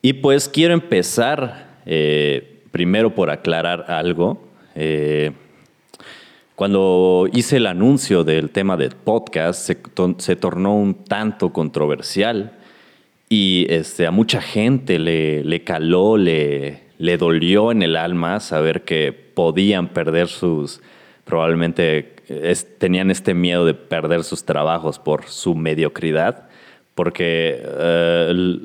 Y pues quiero empezar eh, primero por aclarar algo. Eh, cuando hice el anuncio del tema del podcast, se, tornó un tanto controversial y este, a mucha gente le, caló, le, le dolió en el alma saber que podían perder sus, probablemente tenían este miedo de perder sus trabajos por su mediocridad porque eh,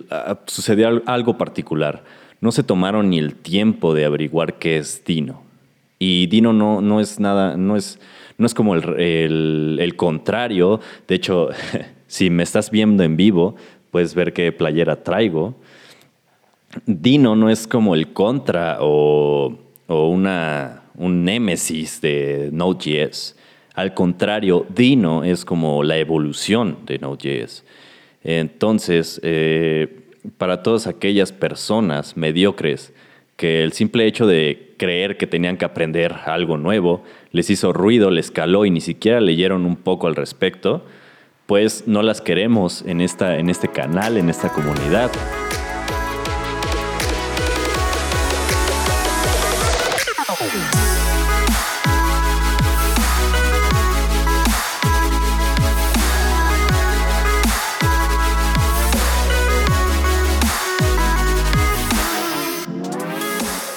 sucedió algo particular. No se tomaron ni el tiempo de averiguar qué es Dino. Y Dino no, no es nada, no es, no es como el, el, contrario. De hecho, si me estás viendo en vivo, puedes ver qué playera traigo. Dino no es como el contra o, o una, un némesis de Node.js. Al contrario, Dino es como la evolución de Node.js. Entonces, eh, para todas aquellas personas mediocres que el simple hecho de creer que tenían que aprender algo nuevo les hizo ruido, les caló y ni siquiera leyeron un poco al respecto, pues no las queremos en, esta, en este canal, en esta comunidad.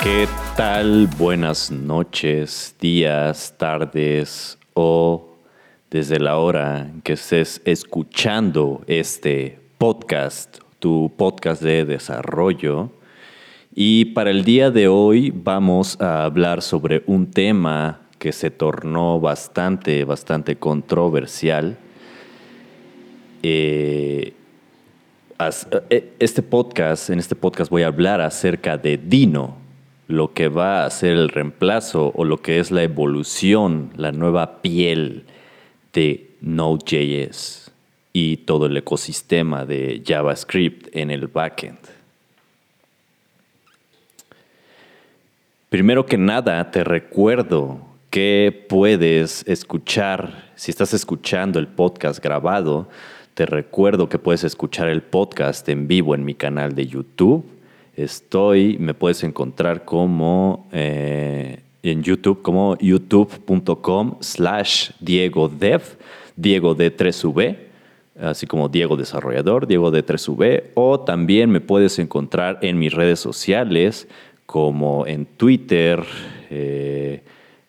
¿Qué tal? Buenas noches, días, tardes o desde la hora que estés escuchando este podcast, tu podcast de desarrollo. Y para el día de hoy vamos a hablar sobre un tema que se tornó bastante, bastante controversial. Eh, eh, este podcast, en este podcast voy a hablar acerca de Dino, lo que va a ser el reemplazo o lo que es la evolución, la nueva piel de Node.js y todo el ecosistema de JavaScript en el backend. Primero que nada, te recuerdo que puedes escuchar, si estás escuchando el podcast grabado, te recuerdo que puedes escuchar el podcast en vivo en mi canal de YouTube Estoy, me puedes encontrar como eh, en YouTube, como youtube.com slash Diego Dev, Diego de 3V, así como Diego Desarrollador, Diego de 3V, o también me puedes encontrar en mis redes sociales como en Twitter, eh,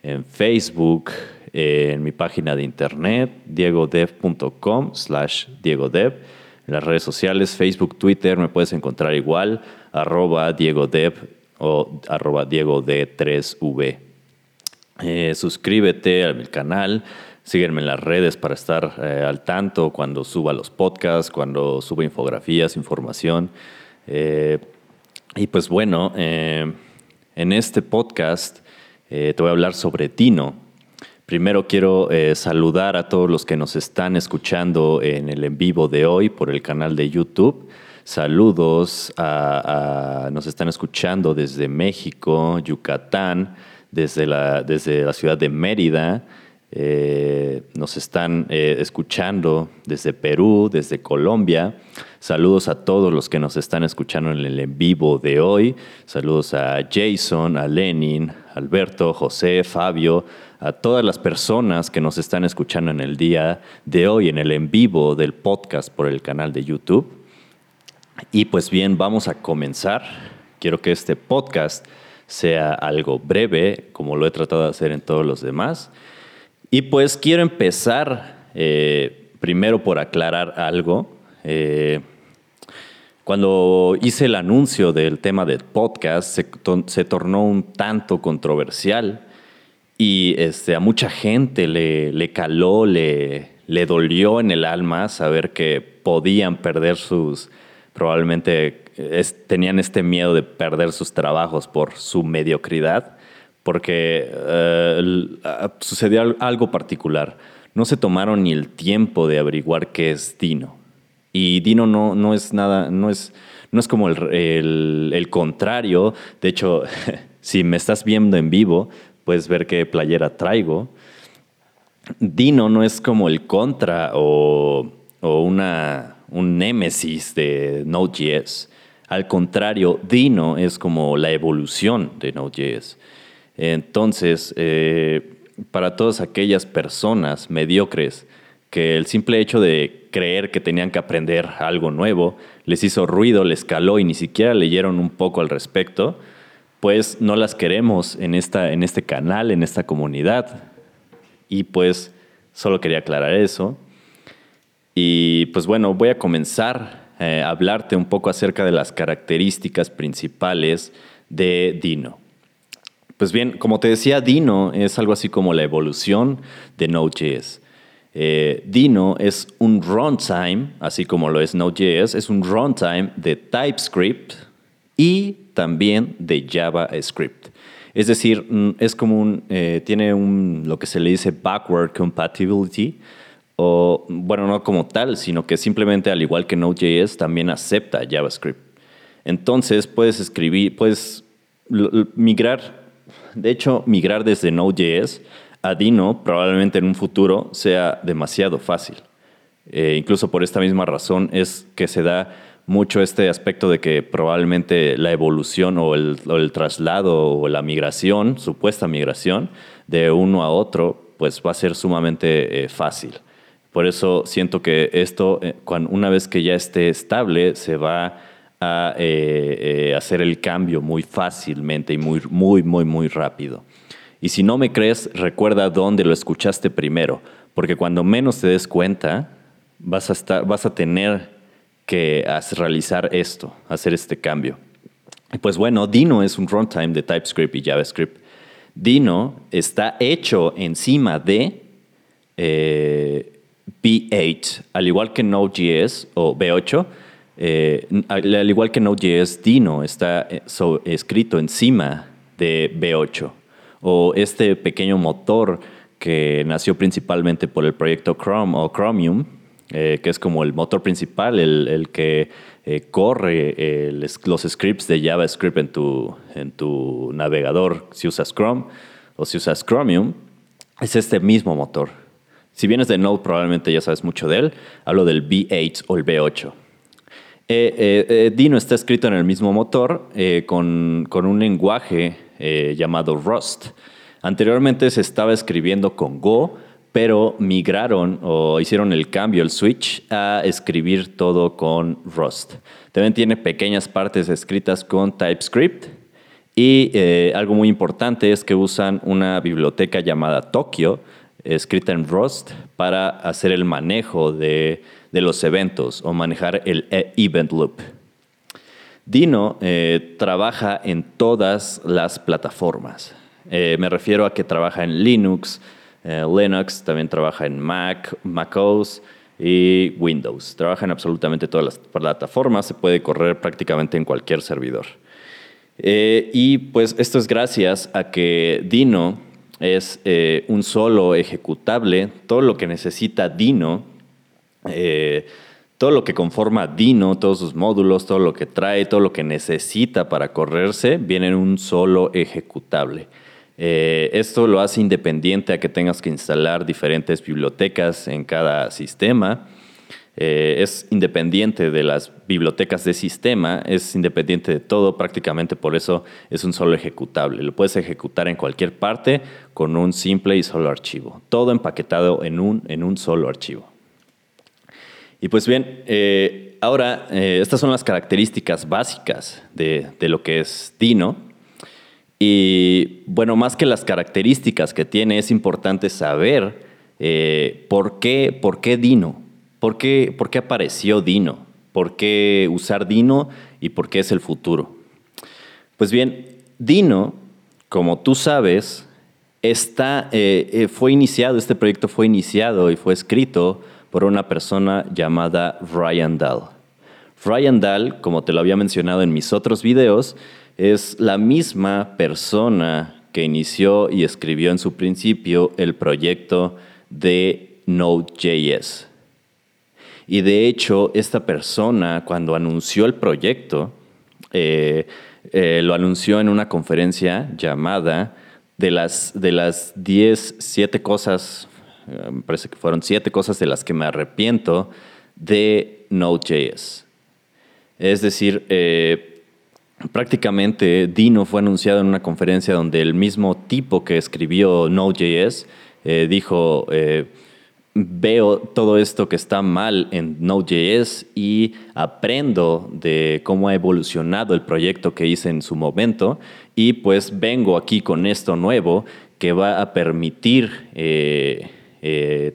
en Facebook, en mi página de internet, diegodev.com slash diegodev. En las redes sociales, Facebook, Twitter, me puedes encontrar igual arroba Diego Dev o arroba Diego D3V. Eh, suscríbete al canal, sígueme en las redes para estar eh, al tanto cuando suba los podcasts, cuando suba infografías, información. Eh, y pues bueno, en este podcast te voy a hablar sobre Tino. Primero quiero saludar a todos los que nos están escuchando en el en vivo de hoy por el canal de YouTube. Saludos a, nos están escuchando desde México, Yucatán, desde la, desde la ciudad de Mérida. Eh, nos están eh, escuchando desde Perú, desde Colombia. Saludos a todos los que nos están escuchando en el en vivo de hoy. Saludos a Jason, a Lenin, Alberto, José, Fabio, a todas las personas que nos están escuchando en el día de hoy en el en vivo del podcast por el canal de YouTube. Y pues bien, vamos a comenzar. Quiero que este podcast sea algo breve, como lo he tratado de hacer en todos los demás. Y pues quiero empezar eh, primero por aclarar algo. Eh, cuando hice el anuncio del tema del podcast, se, tornó un tanto controversial y este, a mucha gente le, le caló, le, le dolió en el alma saber que podían perder sus, probablemente tenían este miedo de perder sus trabajos por su mediocridad, porque eh, sucedió algo particular. No se tomaron ni el tiempo de averiguar qué es Dino. Y Dino no, no es nada, no es, no es como el, el contrario. De hecho, si me estás viendo en vivo, puedes ver qué playera traigo. Dino no es como el contra o, o una un némesis de Node.js. Al contrario, Dino es como la evolución de Node.js. Entonces, eh, para todas aquellas personas mediocres que el simple hecho de creer que tenían que aprender algo nuevo les hizo ruido, les caló y ni siquiera leyeron un poco al respecto, pues no las queremos en, esta, en este canal, en esta comunidad. Y pues solo quería aclarar eso. Y pues bueno, voy a comenzar eh, a hablarte un poco acerca de las características principales de Dino. Pues bien, como te decía, Dino es algo así como la evolución de Node.js. Eh, Dino es un runtime, así como lo es Node.js, es un runtime de TypeScript y también de JavaScript. Es decir, mm, es como un, eh, tiene un, lo que se le dice backward compatibility, o bueno, no como tal, sino que simplemente al igual que Node.js también acepta JavaScript. Entonces puedes escribir, puedes migrar de hecho, migrar desde Node.js a Dino probablemente en un futuro sea demasiado fácil. Eh, incluso por esta misma razón es que se da mucho este aspecto de que probablemente la evolución o el, traslado o la migración, supuesta migración, de uno a otro, pues va a ser sumamente eh, fácil. Por eso siento que esto, eh, una vez que ya esté estable, se va a eh, eh, hacer el cambio muy fácilmente y muy, muy, muy, muy rápido. Y si no me crees, recuerda dónde lo escuchaste primero, porque cuando menos te des cuenta, vas a, estar, vas a tener que realizar esto, hacer este cambio. Y pues bueno, Dino es un runtime de TypeScript y JavaScript. Dino está hecho encima de B8, al igual que Node.js o B8 eh, al igual que Node.js, Dino está eh, escrito encima de B8 o este pequeño motor que nació principalmente por el proyecto Chrome o Chromium, eh, que es como el motor principal, el, que corre los scripts de JavaScript en en tu navegador si usas Chrome o si usas Chromium, es este mismo motor. Si vienes de Node, probablemente ya sabes mucho de él. Hablo del B8 o el B8. Eh, eh, eh, Dino está escrito en el mismo motor con, un lenguaje llamado Rust. Anteriormente se estaba escribiendo con Go, pero migraron o hicieron el cambio, el switch, a escribir todo con Rust. También tiene pequeñas partes escritas con TypeScript. Y algo muy importante es que usan una biblioteca llamada Tokyo, escrita en Rust, para hacer el manejo de de los eventos o manejar el e- event loop. Dino eh, trabaja en todas las plataformas. Eh, me refiero a que trabaja en Linux, eh, Linux, también trabaja en Mac, macOS y Windows. Trabaja en absolutamente todas las plataformas, se puede correr prácticamente en cualquier servidor. y pues esto es gracias a que Dino es un solo ejecutable. Todo lo que necesita Dino eh, todo lo que conforma Dino, todos sus módulos, todo lo que trae, todo lo que necesita para correrse, viene en un solo ejecutable. Eh, esto lo hace independiente a que tengas que instalar diferentes bibliotecas en cada sistema. Eh, es independiente de las bibliotecas de sistema, es independiente de todo, prácticamente por eso es un solo ejecutable. Lo puedes ejecutar en cualquier parte con un simple y solo archivo. Todo empaquetado en un, en un solo archivo. Y pues bien, eh, ahora eh, estas son las características básicas de, lo que es Dino. Y bueno, más que las características que tiene, es importante saber eh, por, qué, por qué Dino, por qué, por qué apareció Dino, por qué usar Dino y por qué es el futuro. Pues bien, Dino, como tú sabes, está, fue iniciado, este proyecto fue iniciado y fue escrito por una persona llamada Ryan Dahl. Ryan Dahl, como te lo había mencionado en mis otros videos, es la misma persona que inició y escribió en su principio el proyecto de Node.js. Y de hecho, esta persona, cuando anunció el proyecto, eh, eh, lo anunció en una conferencia llamada de las, de las 10, 7 cosas eh, me parece que fueron siete cosas de las que me arrepiento de Node.js. Es decir, eh, prácticamente Dino fue anunciado en una conferencia donde el mismo tipo que escribió Node.js eh, dijo, veo todo esto que está mal en Node.js y aprendo de cómo ha evolucionado el proyecto que hice en su momento y pues vengo aquí con esto nuevo que va a permitir,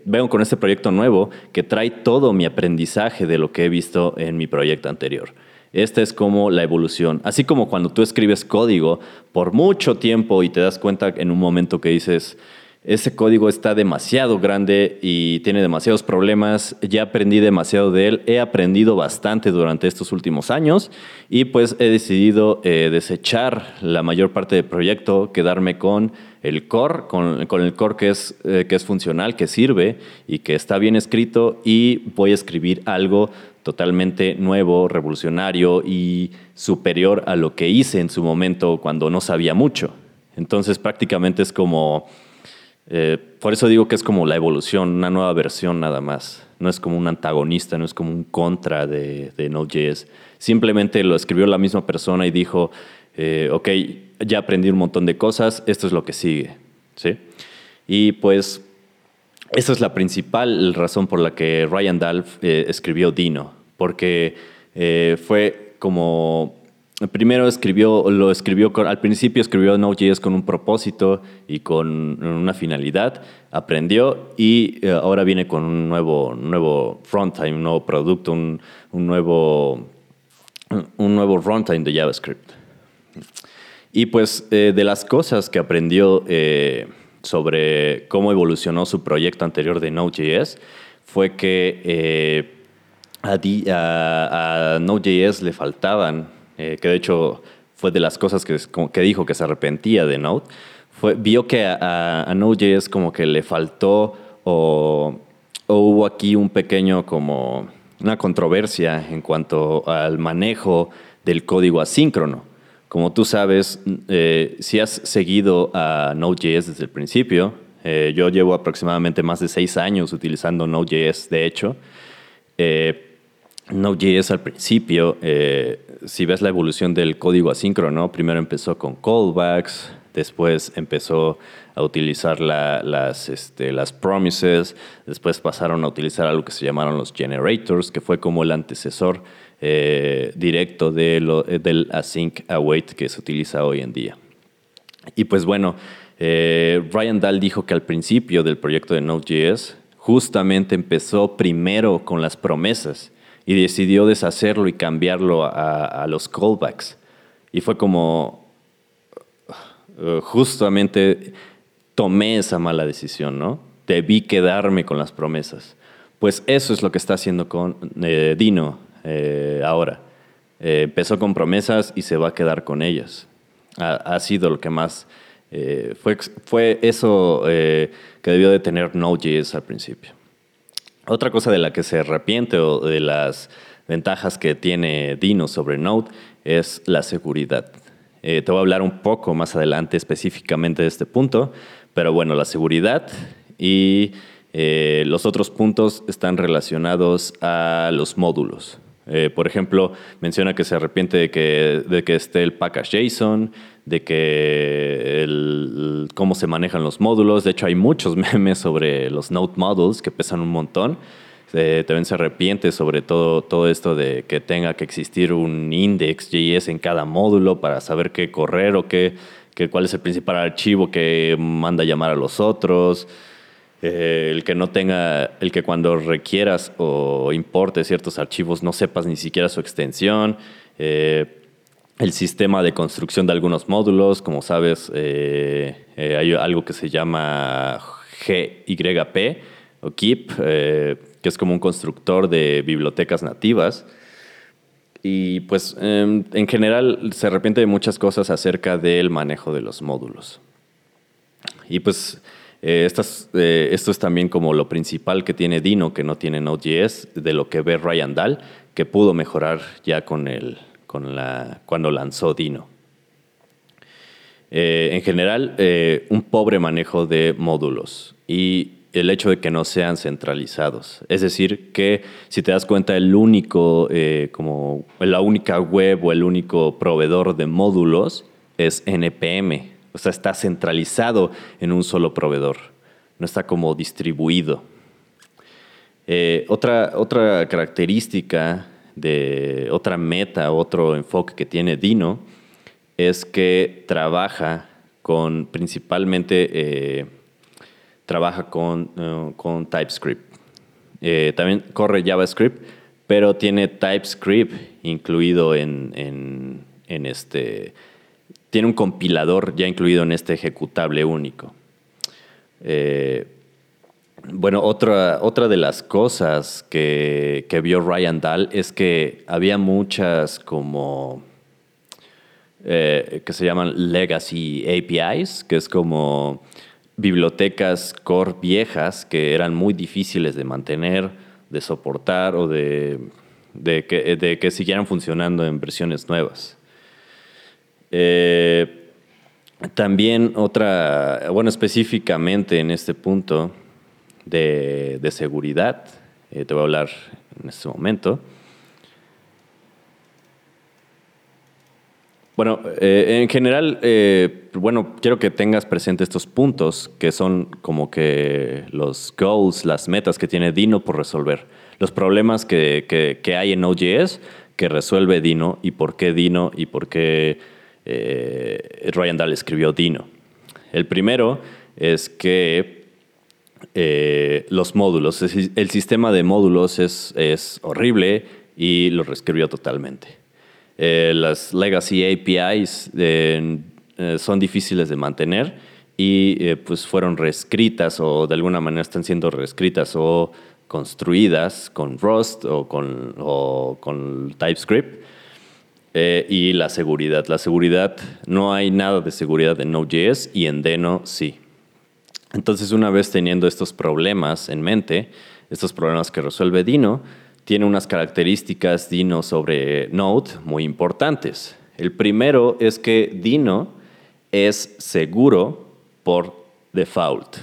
vengo con este proyecto nuevo que trae todo mi aprendizaje de lo que he visto en mi proyecto anterior. Esta es como la evolución. Así como cuando tú escribes código por mucho tiempo y te das cuenta en un momento que dices, ese código está demasiado grande y tiene demasiados problemas, ya aprendí demasiado de él, he aprendido bastante durante estos últimos años y pues he decidido eh, desechar la mayor parte del proyecto, quedarme con el core, con, el core que es, eh, que es funcional, que sirve y que está bien escrito y voy a escribir algo totalmente nuevo, revolucionario y superior a lo que hice en su momento cuando no sabía mucho. Entonces prácticamente es como, eh, por eso digo que es como la evolución, una nueva versión nada más. No es como un antagonista, no es como un contra de, de Node.js. Simplemente lo escribió la misma persona y dijo, eh, ok, ya aprendí un montón de cosas, esto es lo que sigue. ¿sí? Y pues esa es la principal razón por la que Ryan Dahl eh, escribió Dino, porque fue como primero escribió, lo escribió al principio escribió Node.js con un propósito y con una finalidad, aprendió y eh, ahora viene con un nuevo, nuevo runtime, un nuevo producto, un, un, nuevo, un nuevo runtime de JavaScript. Y pues de las cosas que aprendió sobre cómo evolucionó su proyecto anterior de Node.js fue que eh, a, Node.js le faltaban, eh, que de hecho fue de las cosas que, que dijo que se arrepentía de Node, fue, vio que a, a Node.js como que le faltó o, o hubo aquí un pequeño como una controversia en cuanto al manejo del código asíncrono. Como tú sabes, eh, si has seguido a Node.js desde el principio, eh, yo llevo aproximadamente más de seis años utilizando Node.js, de hecho. Eh, Node.js al principio, si ves la evolución del código asíncrono, primero empezó con callbacks, después empezó a utilizar las, este, las promises, después pasaron a utilizar algo que se llamaron los generators, que fue como el antecesor eh, directo de lo, eh, del async await que se utiliza hoy en día. Y pues bueno, eh, Ryan Dahl dijo que al principio del proyecto de Node.js justamente empezó primero con las promesas y decidió deshacerlo y cambiarlo a, los callbacks. Y fue como, justamente tomé esa mala decisión, ¿no? Debí quedarme con las promesas. Pues eso es lo que está haciendo con Dino. Eh, ahora. Eh, empezó con promesas y se va a quedar con ellas. Ha, sido lo que más... Eh, fue, fue eso que debió de tener Node.js al principio. Otra cosa de la que se arrepiente o de las ventajas que tiene Dino sobre Node es la seguridad. te voy a hablar un poco más adelante específicamente de este punto, pero bueno, la seguridad y los otros puntos están relacionados a los módulos. Eh, por ejemplo, menciona que se arrepiente de que, de que esté el package JSON, de que el, cómo se manejan los módulos. De hecho, hay muchos memes sobre los Node Models que pesan un montón. Eh, también se arrepiente sobre todo, todo esto de que tenga que existir un index JS en cada módulo para saber qué correr o qué, qué, cuál es el principal archivo que manda llamar a los otros. Eh, el que no tenga, el que cuando requieras o importe ciertos archivos no sepas ni siquiera su extensión, eh, el sistema de construcción de algunos módulos, como sabes, eh, hay algo que se llama GYP o KEEP, que es como un constructor de bibliotecas nativas. Y pues em, en general se arrepiente de muchas cosas acerca del manejo de los módulos. Y pues eh, eh, esto es también como lo principal que tiene Dino, que no tiene Node.js, de lo que ve Ryan Dahl, que pudo mejorar ya con el, cuando lanzó Dino. Eh, en general, un pobre manejo de módulos. Y el hecho de que no sean centralizados. Es decir, que si te das cuenta, el único, eh, como la única web o el único proveedor de módulos es NPM. O sea, está centralizado en un solo proveedor. No está como distribuido. Eh, otra, otra característica de otra meta, otro enfoque que tiene Dino es que trabaja con principalmente eh, trabaja con, eh, con TypeScript. Eh, también corre JavaScript, pero tiene TypeScript incluido en, en, este. Tiene un compilador ya incluido en este ejecutable único. Bueno, otra, otra de las cosas que, que, vio Ryan Dahl es que había muchas como que se llaman legacy APIs, que es como bibliotecas core viejas que eran muy difíciles de mantener, de soportar o de, que, de que, siguieran funcionando en versiones nuevas. Eh, también otra, bueno, específicamente en este punto de, seguridad, eh, te voy a hablar en este momento. Bueno, eh, en general, eh, bueno, quiero que tengas presente estos puntos que son como que los goals, las metas que tiene Dino por resolver. Los problemas que, hay en Node.js que resuelve Dino y por qué Dino y por qué Ryan Dahl escribió Dino. El primero es que los módulos, el sistema de módulos es, es horrible y lo reescribió totalmente. Eh, las legacy APIs eh, eh, son difíciles de mantener y pues fueron reescritas o de alguna manera están siendo reescritas o construidas con Rust o con, TypeScript. y la seguridad. La seguridad, no hay nada de seguridad en Node.js y en Deno sí. Entonces, una vez teniendo estos problemas en mente, estos problemas que resuelve Dino, tiene unas características Dino sobre Node muy importantes. El primero es que Dino es seguro por default.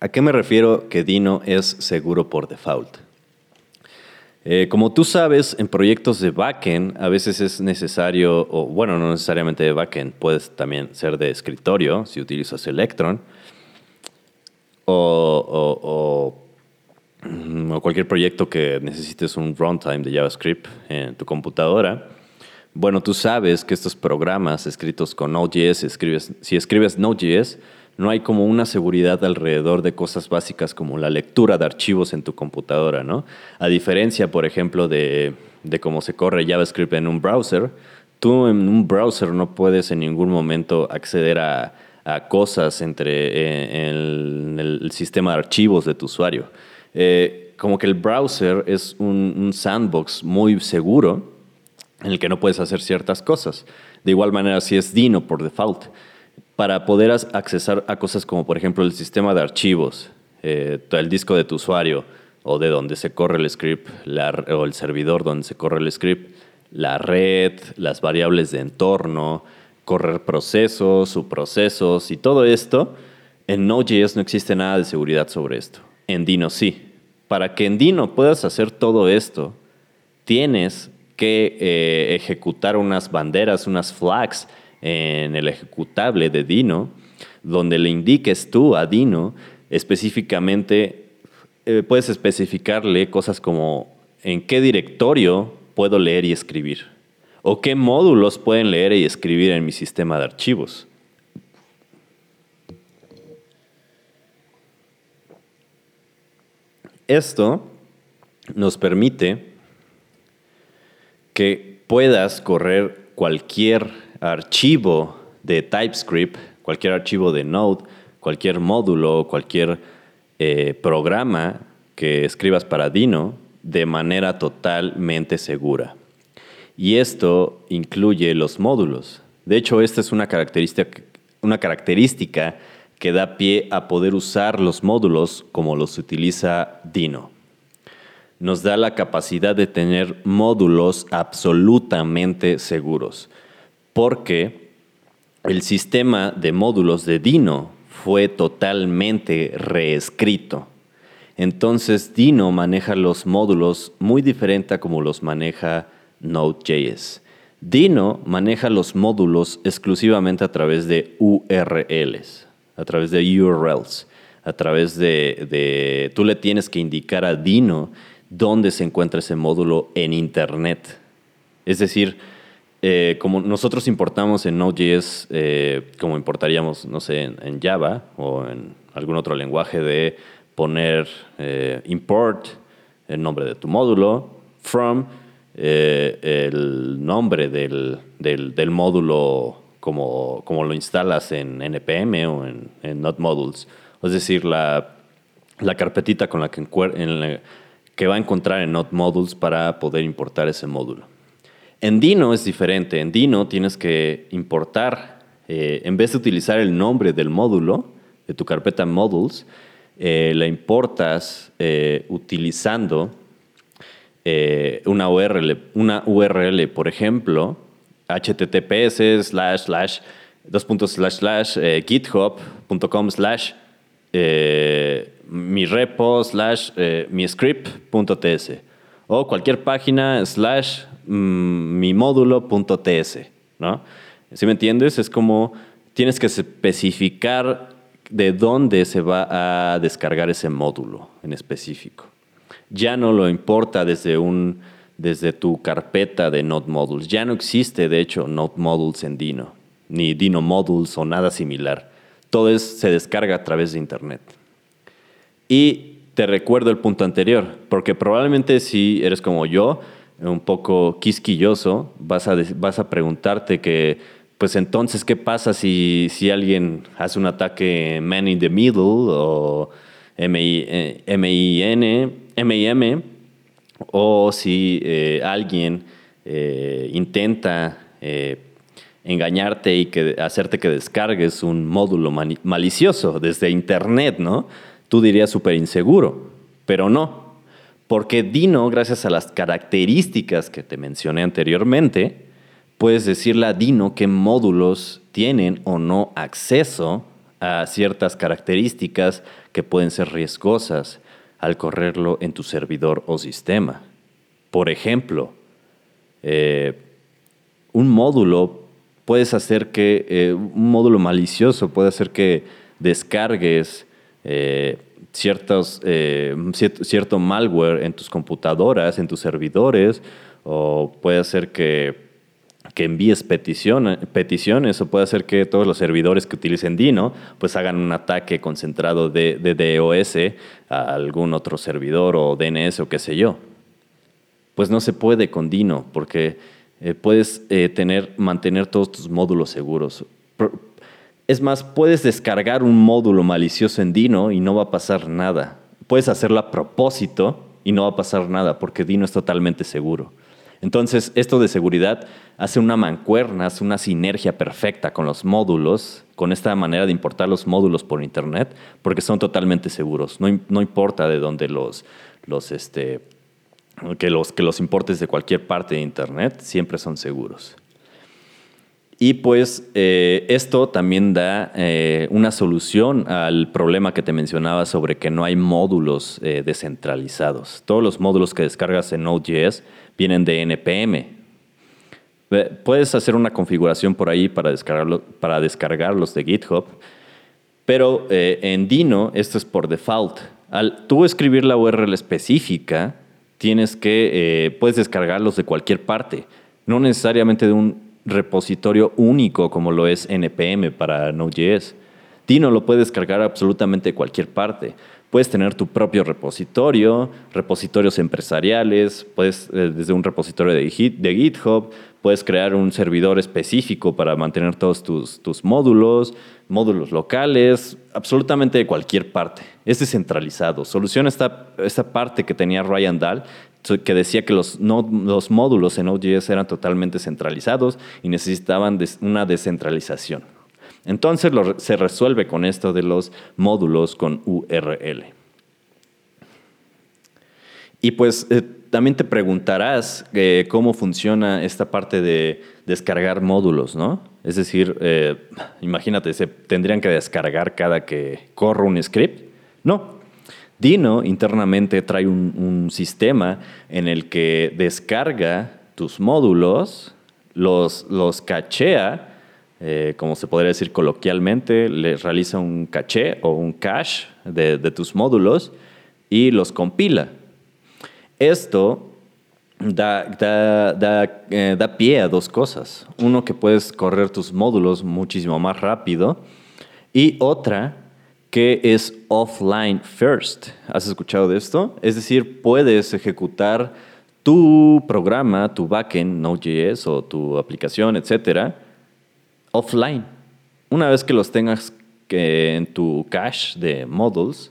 ¿A qué me refiero que Dino es seguro por default? Eh, como tú sabes, en proyectos de backend a veces es necesario, o bueno, no necesariamente de backend, puedes también ser de escritorio si utilizas Electron, o, cualquier proyecto que necesites un runtime de JavaScript en tu computadora, bueno, tú sabes que estos programas escritos con Node.js, escribes, si escribes Node.js, no hay como una seguridad alrededor de cosas básicas como la lectura de archivos en tu computadora, ¿no? A diferencia, por ejemplo, de, de cómo se corre JavaScript en un browser, tú en un browser no puedes en ningún momento acceder a a cosas entre, eh, en el, sistema de archivos de tu usuario. Eh, como que el browser es un, sandbox muy seguro en el que no puedes hacer ciertas cosas. De igual manera, si es Dino por default, para poder accesar a cosas como, por ejemplo, el sistema de archivos, eh, el disco de tu usuario o de donde se corre el script, o el servidor donde se corre el script, la red, las variables de entorno, correr procesos, subprocesos y todo esto. En Node.js no existe nada de seguridad sobre esto. En Dino sí. Para que en Dino puedas hacer todo esto, tienes que eh, ejecutar unas banderas, unas flags en el ejecutable de Dino, donde le indiques tú a Dino específicamente, eh, puedes especificarle cosas como en qué directorio puedo leer y escribir o qué módulos pueden leer y escribir en mi sistema de archivos. Esto nos permite que puedas correr cualquier archivo de TypeScript, cualquier archivo de Node, cualquier módulo, cualquier eh, programa que escribas para Dino de manera totalmente segura. Y esto incluye los módulos. De hecho, esta es una característica, una característica que da pie a poder usar los módulos como los utiliza Dino. Nos da la capacidad de tener módulos absolutamente seguros, porque el sistema de módulos de Dino fue totalmente reescrito. Entonces Dino maneja los módulos muy diferente a como los maneja Node.js. Dino maneja los módulos exclusivamente a través de URLs, a través de URLs, a través de, de tú le tienes que indicar a Dino dónde se encuentra ese módulo en Internet. Es decir, eh, como nosotros importamos en Node.js, eh, como importaríamos, no sé, en, Java o en algún otro lenguaje de poner eh, import, el nombre de tu módulo, from, el nombre del, módulo como, como, lo instalas en NPM o en, en. Es decir, la, carpetita con la que, que va a encontrar en Node Modules para poder importar ese módulo. En Dino es diferente. En Dino tienes que importar, eh, en vez de utilizar el nombre del módulo de tu carpeta modules, eh, la importas eh, utilizando una URL, una URL, por ejemplo, https slash slash dos puntos slash slash github.com slash mi repo slash mi script.ts o cualquier página slash Mi módulo.ts, ¿no? ¿Sí me entiendes? Es como tienes que especificar de dónde se va a descargar ese módulo en específico. Ya no lo importa desde, un, desde tu carpeta de Node Modules. Ya no existe, de hecho, Node Modules en Dino, ni Dino Modules o nada similar. Todo se descarga a través de Internet. Y te recuerdo el punto anterior, porque probablemente si eres como yo, un poco quisquilloso, vas a, vas a preguntarte que, pues entonces, ¿qué pasa si, si alguien hace un ataque man in the middle o M-I-N, M-I-M, o si eh, alguien eh, intenta eh, engañarte y que, hacerte que descargues un módulo malicioso desde Internet, ¿no? Tú dirías súper inseguro, pero no. Porque Dino, gracias a las características que te mencioné anteriormente, puedes decirle a Dino qué módulos tienen o no acceso a ciertas características que pueden ser riesgosas al correrlo en tu servidor o sistema. Por ejemplo, eh, un módulo puedes hacer que, eh, un módulo malicioso puede hacer que descargues eh, ciertos, eh, cierto, malware en tus computadoras, en tus servidores, o puede hacer que, envíes peticiones, o puede hacer que todos los servidores que utilicen Dino pues hagan un ataque concentrado de, DOS a algún otro servidor o DNS o qué sé yo. Pues no se puede con Dino porque eh, puedes eh, tener, mantener todos tus módulos seguros. Es más, puedes descargar un módulo malicioso en Dino y no va a pasar nada. Puedes hacerlo a propósito y no va a pasar nada porque Dino es totalmente seguro. Entonces, esto de seguridad hace una mancuerna, hace una sinergia perfecta con los módulos, con esta manera de importar los módulos por Internet, porque son totalmente seguros. No, importa de dónde los, los, este, que los, que los importes de cualquier parte de Internet, siempre son seguros. Y pues eh, esto también da eh, una solución al problema que te mencionaba sobre que no hay módulos eh, descentralizados. Todos los módulos que descargas en Node.js vienen de NPM. Puedes hacer una configuración por ahí para, para descargarlos de GitHub, pero en Dino esto es por default. Al tú escribir la URL específica, tienes que, puedes descargarlos de cualquier parte, no necesariamente de un repositorio único como lo es NPM para Node.js. Dino lo puedes descargar absolutamente de cualquier parte. Puedes tener tu propio repositorio, repositorios empresariales, puedes eh, desde un repositorio de, GitHub, puedes crear un servidor específico para mantener todos tus, tus módulos, módulos locales, absolutamente de cualquier parte. Es descentralizado. Soluciona esta, esta parte que tenía Ryan Dahl que decía que los, los módulos en Node.js eran totalmente centralizados y necesitaban una descentralización. Entonces se resuelve con esto de los módulos con URL. Y pues eh, también te preguntarás eh, cómo funciona esta parte de descargar módulos, ¿no? Es decir, eh, imagínate, ¿se tendrían que descargar cada que corra un script? No. Dino internamente trae un, sistema en el que descarga tus módulos, los, los cachea, eh, como se podría decir coloquialmente, le realiza un caché o un cache de, tus módulos y los compila. Esto da, da, eh, da, pie a dos cosas. Uno, que puedes correr tus módulos muchísimo más rápido. Y otra, que es offline first. ¿Has escuchado de esto? Es decir, puedes ejecutar tu programa, tu backend, Node.js o tu aplicación, etcétera, offline. Una vez que los tengas en tu cache de modules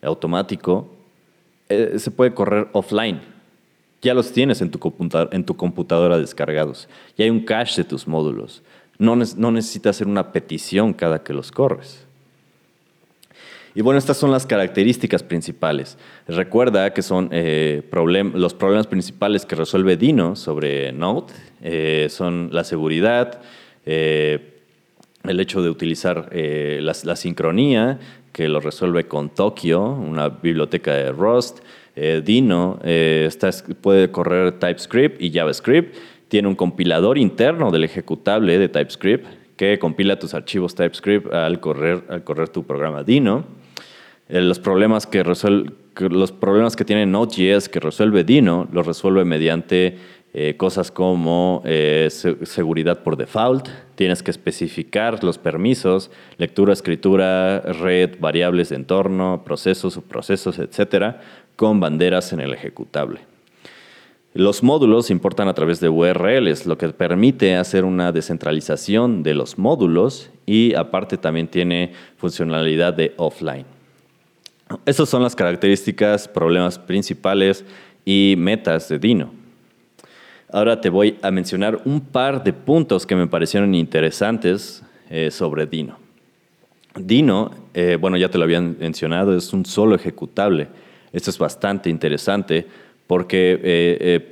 automático, eh, se puede correr offline ya los tienes en tu, computadora, en tu computadora descargados. Ya hay un cache de tus módulos. No, no necesitas hacer una petición cada que los corres. Y bueno, estas son las características principales. Recuerda que son eh, los problemas principales que resuelve Dino sobre Node. Eh, son la seguridad, eh, el hecho de utilizar la, sincronía, que lo resuelve con Tokio, una biblioteca de Rust, Dino puede correr TypeScript y JavaScript. Tiene un compilador interno del ejecutable de TypeScript que compila tus archivos TypeScript al correr, al correr tu programa Dino. Eh, los, problemas que los problemas que tiene Node.js que resuelve Dino los resuelve mediante cosas como seguridad por default. Tienes que especificar los permisos, lectura, escritura, red, variables de entorno, procesos, subprocesos, etcétera, con banderas en el ejecutable. Los módulos se importan a través de URLs, lo que permite hacer una descentralización de los módulos y aparte también tiene funcionalidad de offline. Esas son las características, problemas principales y metas de Dino. Ahora te voy a mencionar un par de puntos que me parecieron interesantes eh, sobre Dino. Dino, eh, bueno, ya te lo habían mencionado, es un solo ejecutable esto es bastante interesante porque eh,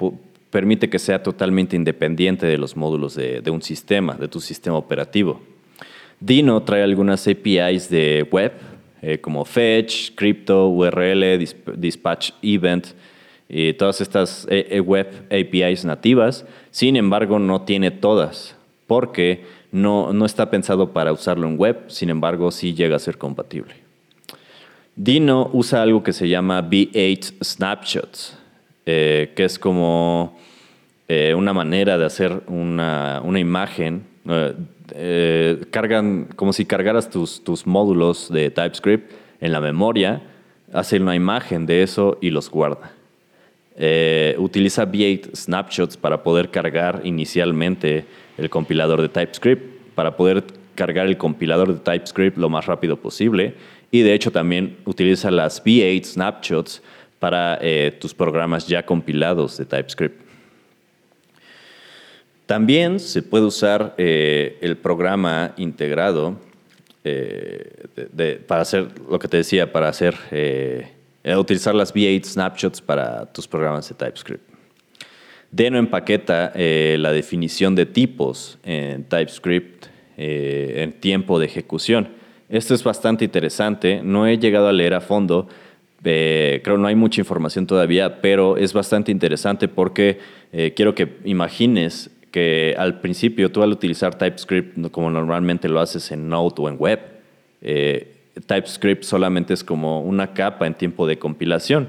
permite que sea totalmente independiente de los módulos de, un sistema, de tu sistema operativo. Dino trae algunas APIs de web, eh, como Fetch, Crypto, URL, Dispatch Event, y todas estas web APIs nativas. Sin embargo, no tiene todas, porque no, no está pensado para usarlo en web, sin embargo, sí llega a ser compatible. Dino usa algo que se llama V8 Snapshots, eh, que es como eh, una manera de hacer una, imagen. Eh, cargan como si cargaras tus, módulos de TypeScript en la memoria, hace una imagen de eso y los guarda. utiliza V8 Snapshots para poder cargar inicialmente el compilador de TypeScript, para poder cargar el compilador de TypeScript lo más rápido posible y de hecho también utiliza las V8 snapshots para eh, tus programas ya compilados de TypeScript. También se puede usar eh, el programa integrado eh, para hacer lo que te decía, para hacer, utilizar las V8 snapshots para tus programas de TypeScript. Deno empaqueta la definición de tipos en TypeScript en tiempo de ejecución. Esto es bastante interesante. No he llegado a leer a fondo. Eh, creo no hay mucha información todavía, pero es bastante interesante porque eh, quiero que imagines que al principio tú al utilizar TypeScript como normalmente lo haces en Node o en web, eh, TypeScript solamente es como una capa en tiempo de compilación.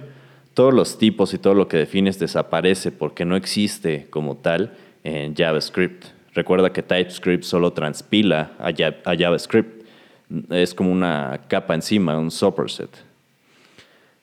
Todos los tipos y todo lo que defines desaparece porque no existe como tal en JavaScript. Recuerda que TypeScript solo transpila a JavaScript es como una capa encima, un superset.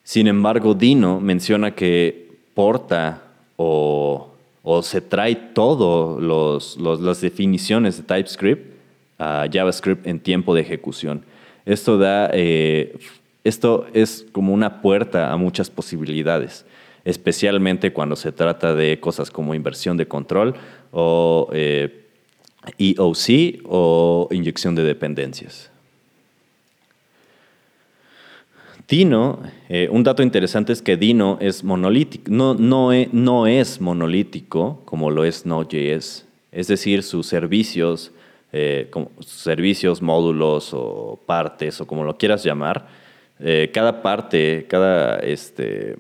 Sin embargo, Dino menciona que porta o, se trae todas las definiciones de TypeScript a JavaScript en tiempo de ejecución. Esto, da, eh, esto es como una puerta a muchas posibilidades, especialmente cuando se trata de cosas como inversión de control o eh, EOC o inyección de dependencias. Dino, eh, un dato interesante es que Dino es no, no, e, no es monolítico como lo es Node.js. Es decir, sus servicios, eh, servicios, módulos o partes o como lo quieras llamar, eh, cada parte, cada este,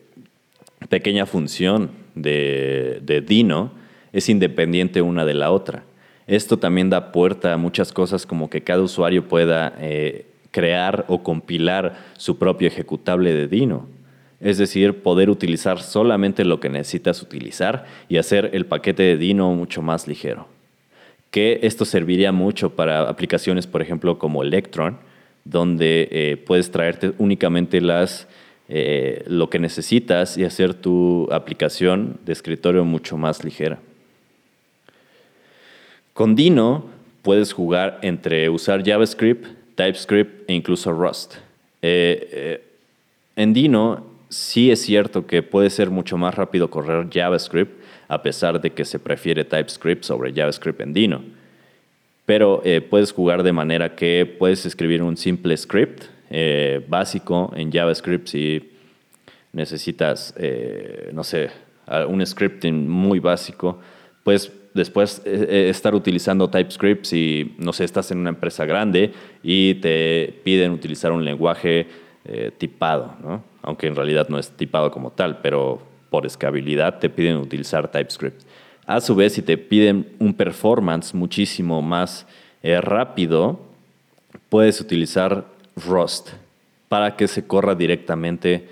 pequeña función de, de Dino es independiente una de la otra. Esto también da puerta a muchas cosas como que cada usuario pueda crear o compilar su propio ejecutable de Dino. Es decir, poder utilizar solamente lo que necesitas utilizar y hacer el paquete de Dino mucho más ligero. Que esto serviría mucho para aplicaciones, por ejemplo, como Electron, donde eh, puedes traerte únicamente las, eh, lo que necesitas y hacer tu aplicación de escritorio mucho más ligera. Con Dino puedes jugar entre usar JavaScript, TypeScript e incluso Rust. Eh, eh, en Dino sí es cierto que puede ser mucho más rápido correr JavaScript, a pesar de que se prefiere TypeScript sobre JavaScript en Dino. Pero eh, puedes jugar de manera que puedes escribir un simple script básico en JavaScript si necesitas, no sé, un scripting muy básico. Puedes después eh, eh, estar utilizando TypeScript si, no sé, estás en una empresa grande y te piden utilizar un lenguaje eh, tipado, ¿no? aunque en realidad no es tipado como tal, pero por escalabilidad te piden utilizar TypeScript. A su vez, si te piden un performance muchísimo más rápido, puedes utilizar Rust para que se corra directamente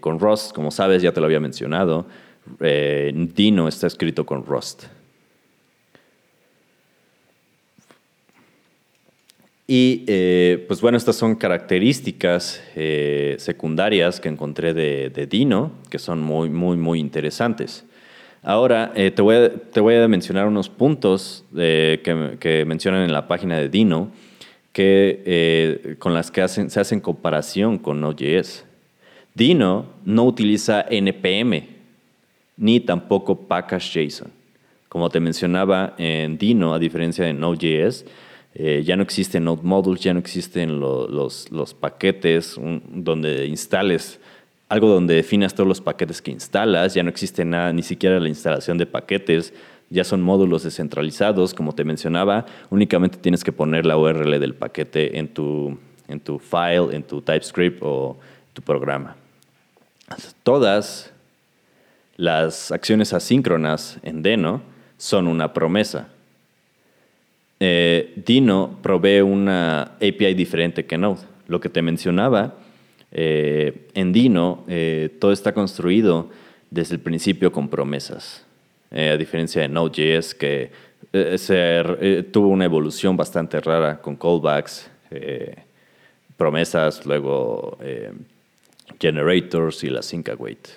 con Rust. Como sabes, ya te lo había mencionado, Dino está escrito con Rust. Y eh, pues bueno, estas son características eh, secundarias que encontré de, Dino, que son muy, muy, muy interesantes. Ahora eh, te, voy a, te, voy a, mencionar unos puntos que, mencionan en la página de Dino que, con las que se hacen comparación con Node.js. Dino no utiliza NPM ni tampoco package.json. Como te mencionaba en Dino, a diferencia de Node.js, eh, ya no existen Node Modules, ya no existen los, paquetes donde instales algo donde definas todos los paquetes que instalas, ya no existe nada, ni siquiera la instalación de paquetes, ya son módulos descentralizados, como te mencionaba, únicamente tienes que poner la URL del paquete en tu, en tu file, en tu TypeScript o tu programa. Todas las acciones asíncronas en Deno son una promesa. Eh, Dino provee una API diferente que Node. Lo que te mencionaba, eh, en Dino eh, todo está construido desde el principio con promesas, a diferencia de Node.js que tuvo una evolución bastante rara con callbacks, promesas, luego generators y la sync await.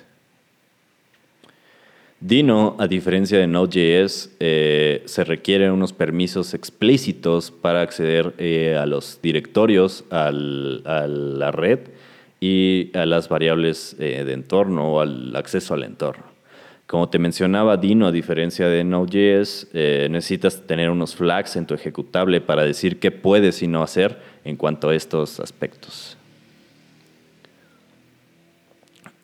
Dino, a diferencia de Node.js, eh, se requieren unos permisos explícitos para acceder eh, a los directorios, a la red y a las variables eh, de entorno o al acceso al entorno. Como te mencionaba Dino, a diferencia de Node.js, necesitas tener unos flags en tu ejecutable para decir qué puedes y no hacer en cuanto a estos aspectos.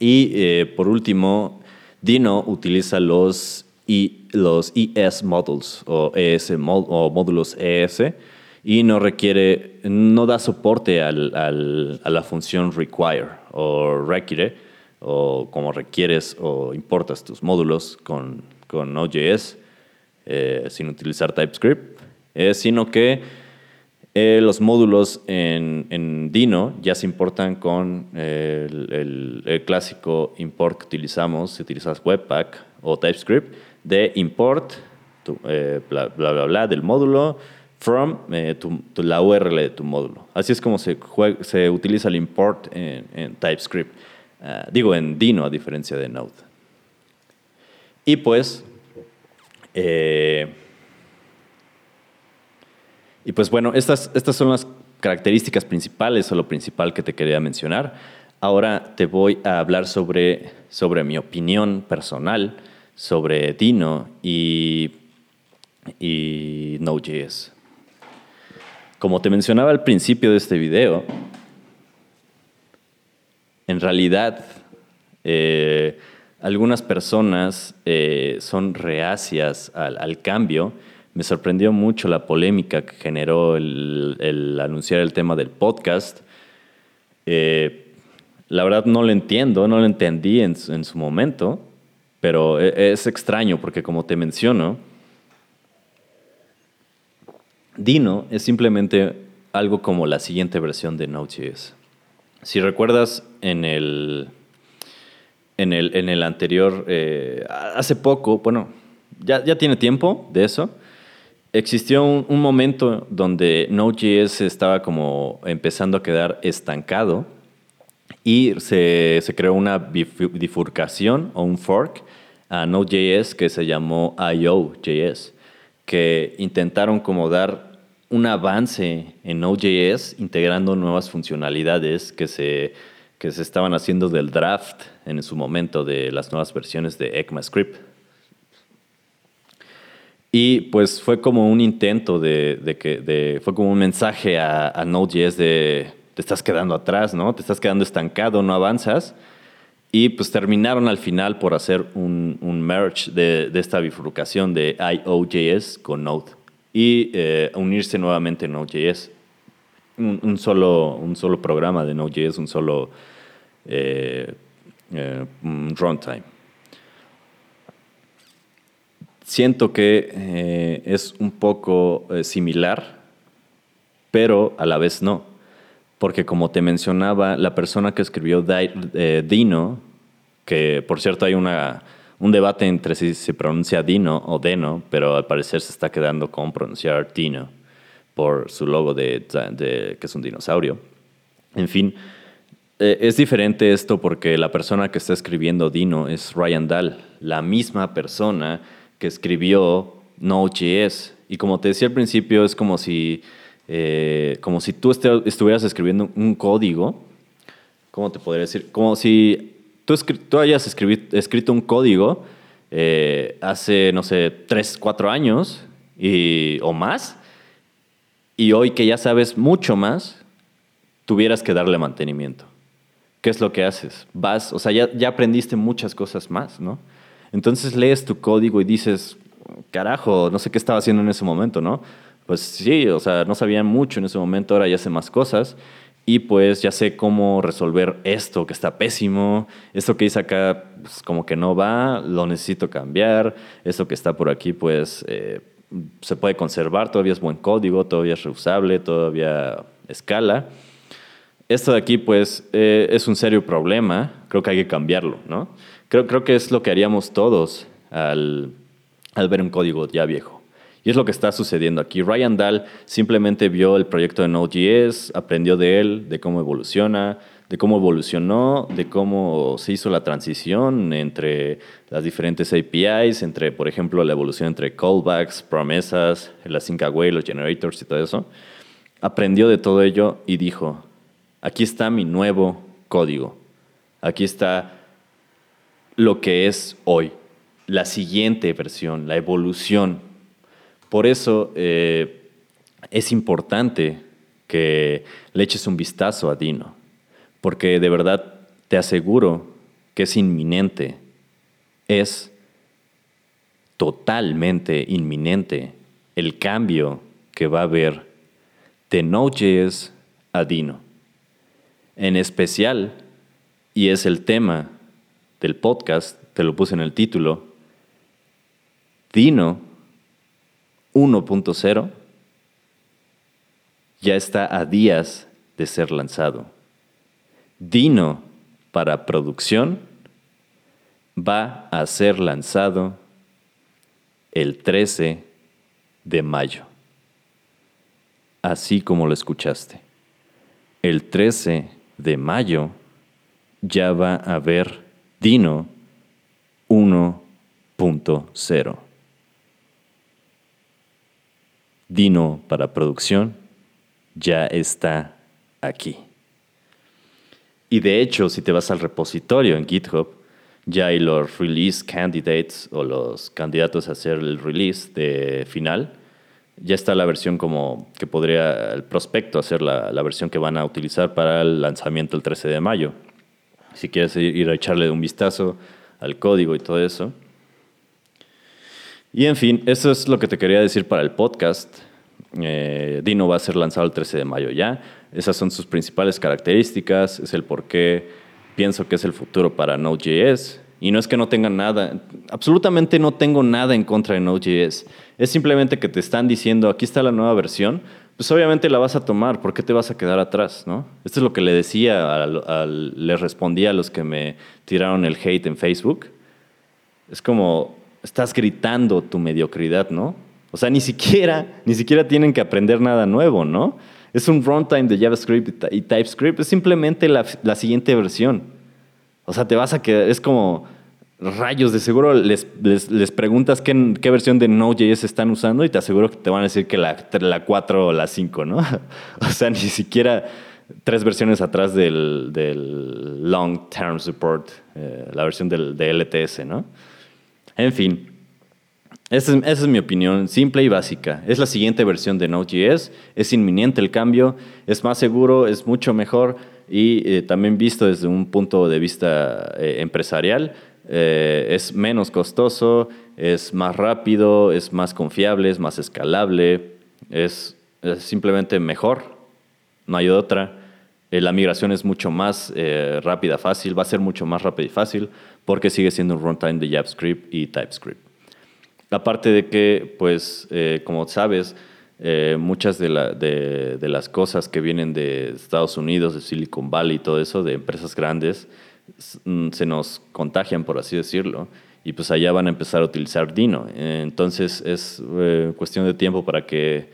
Y por último, Dino utiliza los, los ES modules o, ES o módulos ES y no requiere, no da soporte al, a la función require o require o como requieres o importas tus módulos con, con Node.js eh, sin utilizar TypeScript, eh, sino que eh, los módulos en, Dino ya se importan con el, clásico import que utilizamos si utilizas Webpack o TypeScript de import, eh, bla, bla, bla, del módulo from eh, la URL de tu módulo. Así es como se, se utiliza el import en, TypeScript. Ah, digo, en Dino a diferencia de Node. Y pues... Y pues bueno, estas, estas son las características principales o lo principal que te quería mencionar. Ahora te voy a hablar sobre, sobre mi opinión personal sobre Dino y, y Node.js. Como te mencionaba al principio de este video, en realidad eh, algunas personas eh, son reacias al, cambio. Me sorprendió mucho la polémica que generó el, anunciar el tema del podcast. Eh, la verdad no lo entiendo, no lo entendí en, su momento, pero e, es extraño porque como te menciono, Dino es simplemente algo como la siguiente versión de Node.js. Si recuerdas en el, en el, en el anterior, eh, hace poco, bueno, ya, ya, tiene tiempo de eso, existió un, momento donde Node.js estaba como empezando a quedar estancado y se, se creó una bifurcación o un fork a Node.js que se llamó IO.js, que intentaron como dar un avance en Node.js integrando nuevas funcionalidades que se, que se estaban haciendo del draft en su momento de las nuevas versiones de ECMAScript. Y pues fue como un intento de, que de, fue como un mensaje a, a Node.js de te estás quedando atrás, ¿no? Te estás quedando estancado, no avanzas. Y pues terminaron al final por hacer un, un merge de, de esta bifurcación de IO.js con Node y eh, unirse nuevamente en Node.js. Un, solo, un solo programa de Node.js, un solo eh, eh, runtime. Siento que es un poco similar, pero a la vez no. Porque como te mencionaba, la persona que escribió Dino, que por cierto hay una un debate entre si se pronuncia Dino o Deno, pero al parecer se está quedando con pronunciar Dino por su logo de, que es un dinosaurio. En fin, eh, es diferente esto porque la persona que está escribiendo Dino es Ryan Dahl, la misma persona que escribió Node.js. Y como te decía al principio, es como si, eh, como si tú estuvieras escribiendo un código. ¿Cómo te podría decir? Como si tú, hayas escrito un código eh, hace, no sé, tres, cuatro años y, o más, y hoy que ya sabes mucho más, tuvieras que darle mantenimiento. ¿Qué es lo que haces? Vas, o sea, ya aprendiste muchas cosas más, ¿no? Entonces lees tu código y dices, carajo, no sé qué estaba haciendo en ese momento, ¿no? Pues sí, o sea, no sabía mucho en ese momento, ahora ya sé más cosas y pues ya sé cómo resolver esto que está pésimo, esto que hice acá pues, como que no va, lo necesito cambiar, esto que está por aquí pues eh, se puede conservar, todavía es buen código, todavía es reusable, todavía escala. Esto de aquí pues eh, es un serio problema, creo que hay que cambiarlo, ¿no? Creo, creo que es lo que haríamos todos al, al ver un código ya viejo. Y es lo que está sucediendo aquí. Ryan Dahl simplemente vio el proyecto de Node.js, aprendió de él, de cómo evoluciona, de cómo evolucionó, de cómo se hizo la transición entre las diferentes APIs, entre, por ejemplo, la evolución entre callbacks, promesas, el async away, los generators y todo eso. Aprendió de todo ello y dijo, aquí está mi nuevo código. Aquí está lo que es hoy, la siguiente versión, la evolución por eso eh, es importante que le eches un vistazo a Dino, porque de verdad te aseguro que es inminente, es totalmente inminente el cambio que va a haber de Node.js a Dino. En especial, y es el tema del podcast, te lo puse en el título, Dino 1.0 ya está a días de ser lanzado. Dino para producción va a ser lanzado el 13 de mayo. Así como lo escuchaste. El 13 de mayo ya va a haber Dino 1.0. Dino para producción ya está aquí. Y de hecho, si te vas al repositorio en GitHub, ya hay los release candidates o los candidatos a hacer el release de final. Ya está la versión como que podría el prospecto hacer la, la versión que van a utilizar para el lanzamiento el 13 de mayo. Si quieres ir a echarle un vistazo al código y todo eso. Y en fin, eso es lo que te quería decir para el podcast. Eh, Dino va a ser lanzado el 13 de mayo ya. Esas son sus principales características, es el por qué pienso que es el futuro para Node.js. Y no es que no tengan nada, absolutamente no tengo nada en contra de Node.js. Es simplemente que te están diciendo, aquí está la nueva versión, pues obviamente la vas a tomar, ¿por qué te vas a quedar atrás? ¿no? Esto es lo que le decía, le respondía a los que me tiraron el hate en Facebook. Es como, estás gritando tu mediocridad, ¿no? O sea, ni siquiera, ni siquiera tienen que aprender nada nuevo, ¿no? Es un runtime de JavaScript y TypeScript, es simplemente la, la siguiente versión. O sea, te vas a quedar, es como rayos, de seguro les, les, preguntas qué, qué, versión de Node.js están usando y te aseguro que te van a decir que la, la 4 o la 5, ¿no? o sea, ni siquiera tres versiones atrás del, del Long Term Support, eh, la versión del, de LTS, ¿no? En fin, esa es, mi opinión, simple y básica. Es la siguiente versión de Node.js, es inminente el cambio, es más seguro, es mucho mejor y eh, también visto desde un punto de vista eh, empresarial, eh, es menos costoso, es más rápido, es más confiable, es más escalable, es, simplemente mejor, no hay otra. la migración es mucho más rápida, fácil, va a ser mucho más rápida y fácil porque sigue siendo un runtime de JavaScript y TypeScript. Aparte de que, pues, eh, como sabes, eh, muchas de, las cosas que vienen de Estados Unidos, de Silicon Valley y todo eso, de empresas grandes, se nos contagian, por así decirlo, y pues allá van a empezar a utilizar Dino. Entonces es eh, cuestión de tiempo para que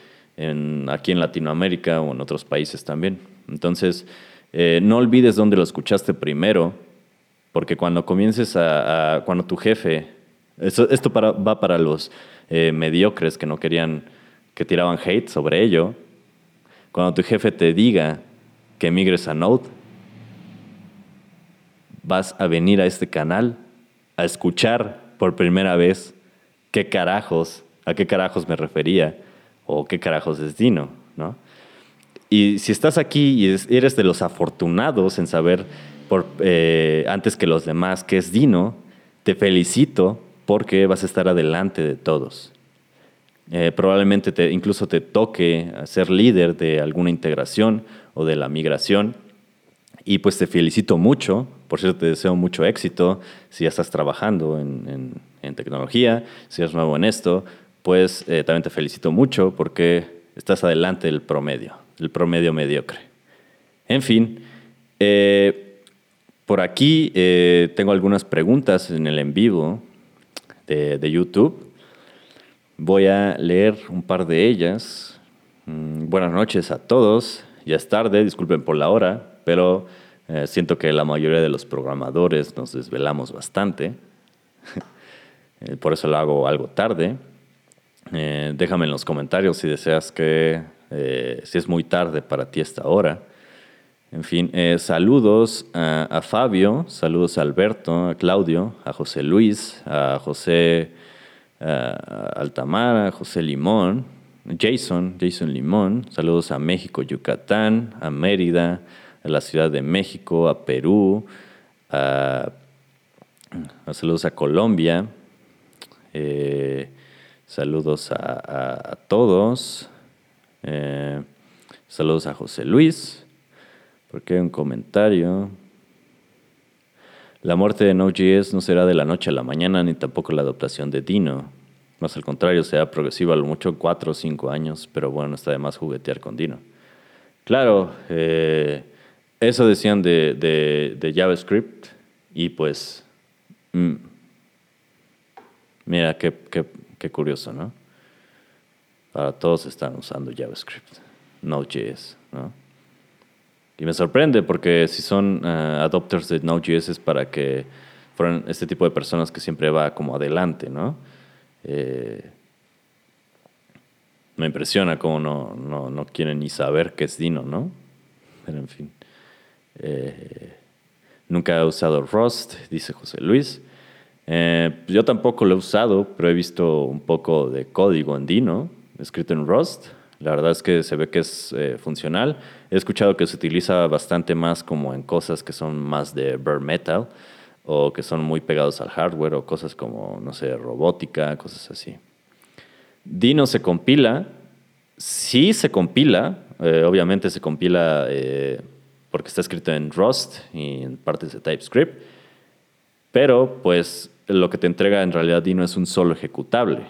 aquí en Latinoamérica o en otros países también. Entonces, no olvides dónde lo escuchaste primero, porque cuando comiences a, cuando tu jefe, esto, esto va para los eh, mediocres que no querían, que tiraban hate sobre ello, cuando tu jefe te diga que emigres a Node, vas a venir a este canal a escuchar por primera vez qué carajos, a qué carajos me refería o qué carajos es Dino, ¿no? Y si estás aquí y eres de los afortunados en saber por, eh, antes que los demás, que es Dino, te felicito porque vas a estar adelante de todos. Eh, probablemente te, incluso te toque ser líder de alguna integración o de la migración. Y pues te felicito mucho, por cierto te deseo mucho éxito si ya estás trabajando en, tecnología, si eres nuevo en esto, pues eh, también te felicito mucho porque estás adelante del promedio, el promedio mediocre. En fin, por aquí eh, tengo algunas preguntas en el en vivo de, YouTube. Voy a leer un par de ellas. Mm, buenas noches a todos. Ya es tarde, disculpen por la hora, pero eh, siento que la mayoría de los programadores nos desvelamos bastante. Eh, por eso lo hago algo tarde. déjame en los comentarios si deseas que, si es muy tarde para ti esta hora. En fin, eh, saludos a, Fabio, saludos a Alberto, a Claudio, a José Luis, a José Altamara, a José Limón, Jason, Jason Limón, saludos a México, Yucatán, a Mérida, a la Ciudad de México, a Perú, a, saludos a Colombia, eh, saludos a, todos, eh, saludos a José Luis. Porque hay un comentario. La muerte de Node.js no será de la noche a la mañana, ni tampoco la adaptación de Dino. Más al contrario, será progresiva a lo mucho cuatro o cinco años, pero bueno, está de más juguetear con Dino. Claro, eh, eso decían de, JavaScript y pues, mm, mira qué, qué, curioso, ¿no? Para todos están usando JavaScript, Node.js, ¿no? Y me sorprende porque si son uh, adopters de Node.js es para que fueran este tipo de personas que siempre va como adelante, ¿no? Eh, me impresiona cómo no, no, no, quieren ni saber qué es Dino, ¿no? Pero en fin. Eh, nunca he usado Rust, dice José Luis. Eh, yo tampoco lo he usado, pero he visto un poco de código en Dino, escrito en Rust. La verdad es que se ve que es eh, funcional. He escuchado que se utiliza bastante más como en cosas que son más de bare metal o que son muy pegados al hardware o cosas como, no sé, robótica, cosas así. Dino se compila, sí se compila, obviamente se compila porque está escrito en Rust y en partes de TypeScript, pero pues lo que te entrega en realidad Dino es un solo ejecutable.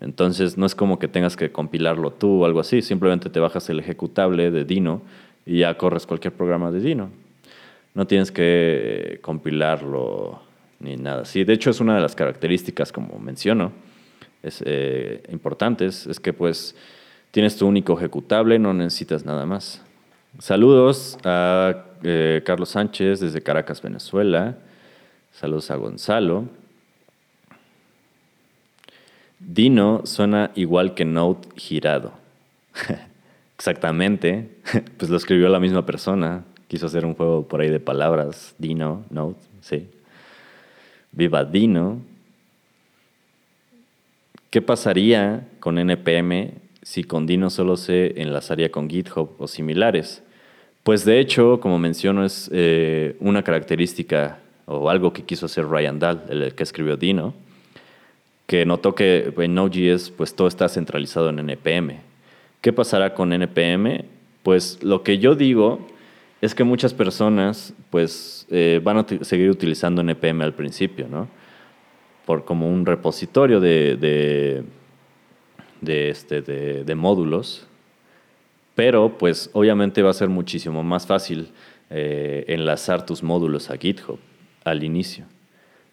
Entonces no es como que tengas que compilarlo tú o algo así, simplemente te bajas el ejecutable de Dino y ya corres cualquier programa de Dino. No tienes que compilarlo ni nada. Sí, de hecho es una de las características, como menciono, eh, importantes, es que pues tienes tu único ejecutable, no necesitas nada más. Saludos a eh, Carlos Sánchez desde Caracas, Venezuela. Saludos a Gonzalo. Dino suena igual que Note girado. Exactamente. pues lo escribió la misma persona. Quiso hacer un juego por ahí de palabras. Dino, Note, sí. Viva Dino. ¿Qué pasaría con NPM si con Dino solo se enlazaría con GitHub o similares? Pues de hecho, como menciono, es eh, una característica o algo que quiso hacer Ryan Dahl, el que escribió Dino que notó que en Node.js pues todo está centralizado en NPM. ¿Qué pasará con NPM? Pues lo que yo digo es que muchas personas pues eh, van a seguir utilizando NPM al principio, ¿no? Por como un repositorio de, de, este, de, módulos, pero pues obviamente va a ser muchísimo más fácil eh, enlazar tus módulos a GitHub al inicio.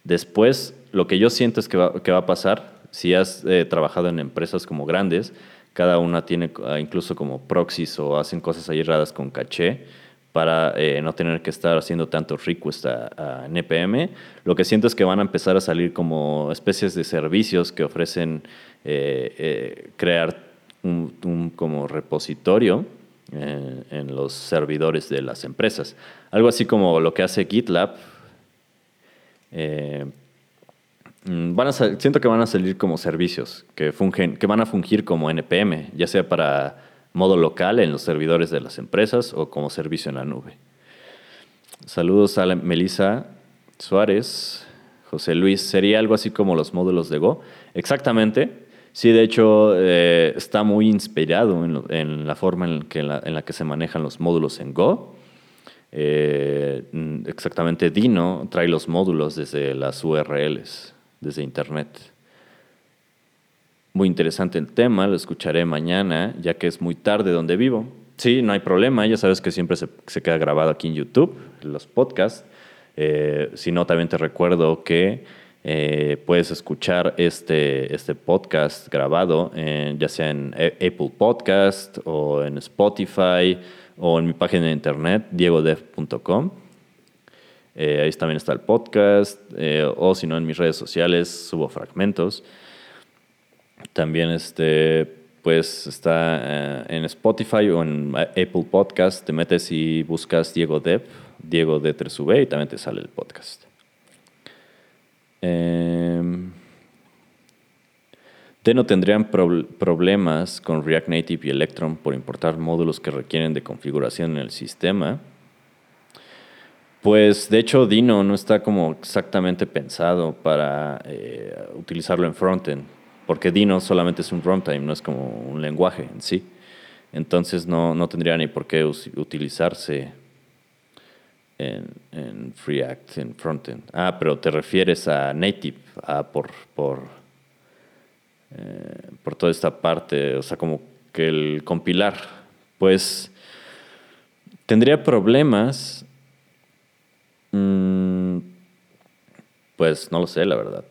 Después, lo que yo siento es que va, a pasar, si has eh, trabajado en empresas como grandes, cada una tiene ah, incluso como proxies o hacen cosas ahí raras con caché para eh, no tener que estar haciendo tanto request a, NPM. Lo que siento es que van a empezar a salir como especies de servicios que ofrecen crear un, como repositorio en los servidores de las empresas. Algo así como lo que hace GitLab, eh, mm, siento que van a salir como servicios que, fungen, que van a fungir como NPM, ya sea para modo local en los servidores de las empresas o como servicio en la nube. Saludos a Melissa Suárez. José Luis, ¿sería algo así como los módulos de Go? Exactamente. Sí, de hecho, eh, está muy inspirado en, la forma en, en la que se manejan los módulos en Go. Eh, exactamente Dino trae los módulos desde las URLs, desde Internet. Muy interesante el tema, lo escucharé mañana, ya que es muy tarde donde vivo. Sí, no hay problema, ya sabes que siempre se, queda grabado aquí en YouTube, los podcasts. Eh, si no, también te recuerdo que eh, puedes escuchar este, este podcast grabado, ya sea en Apple Podcast o en Spotify o en mi página de internet, diegodev.com. Eh, ahí también está el podcast, eh, o si no, en mis redes sociales subo fragmentos. También este, pues está en Spotify o en Apple Podcast, te metes y buscas Diego Dev, Diego de 3 y también te sale el podcast. Eh, ¿De no tendrían problemas con React Native y Electron por importar módulos que requieren de configuración en el sistema. Pues de hecho Dino no está como exactamente pensado para eh, utilizarlo en frontend, porque Dino solamente es un runtime, no es como un lenguaje en sí. Entonces no, no tendría ni por qué utilizarse en, en React, en frontend. Ah, pero te refieres a native, a por, por eh, por toda esta parte, o sea, como que el compilar, pues tendría problemas, mm, pues no lo sé, la verdad.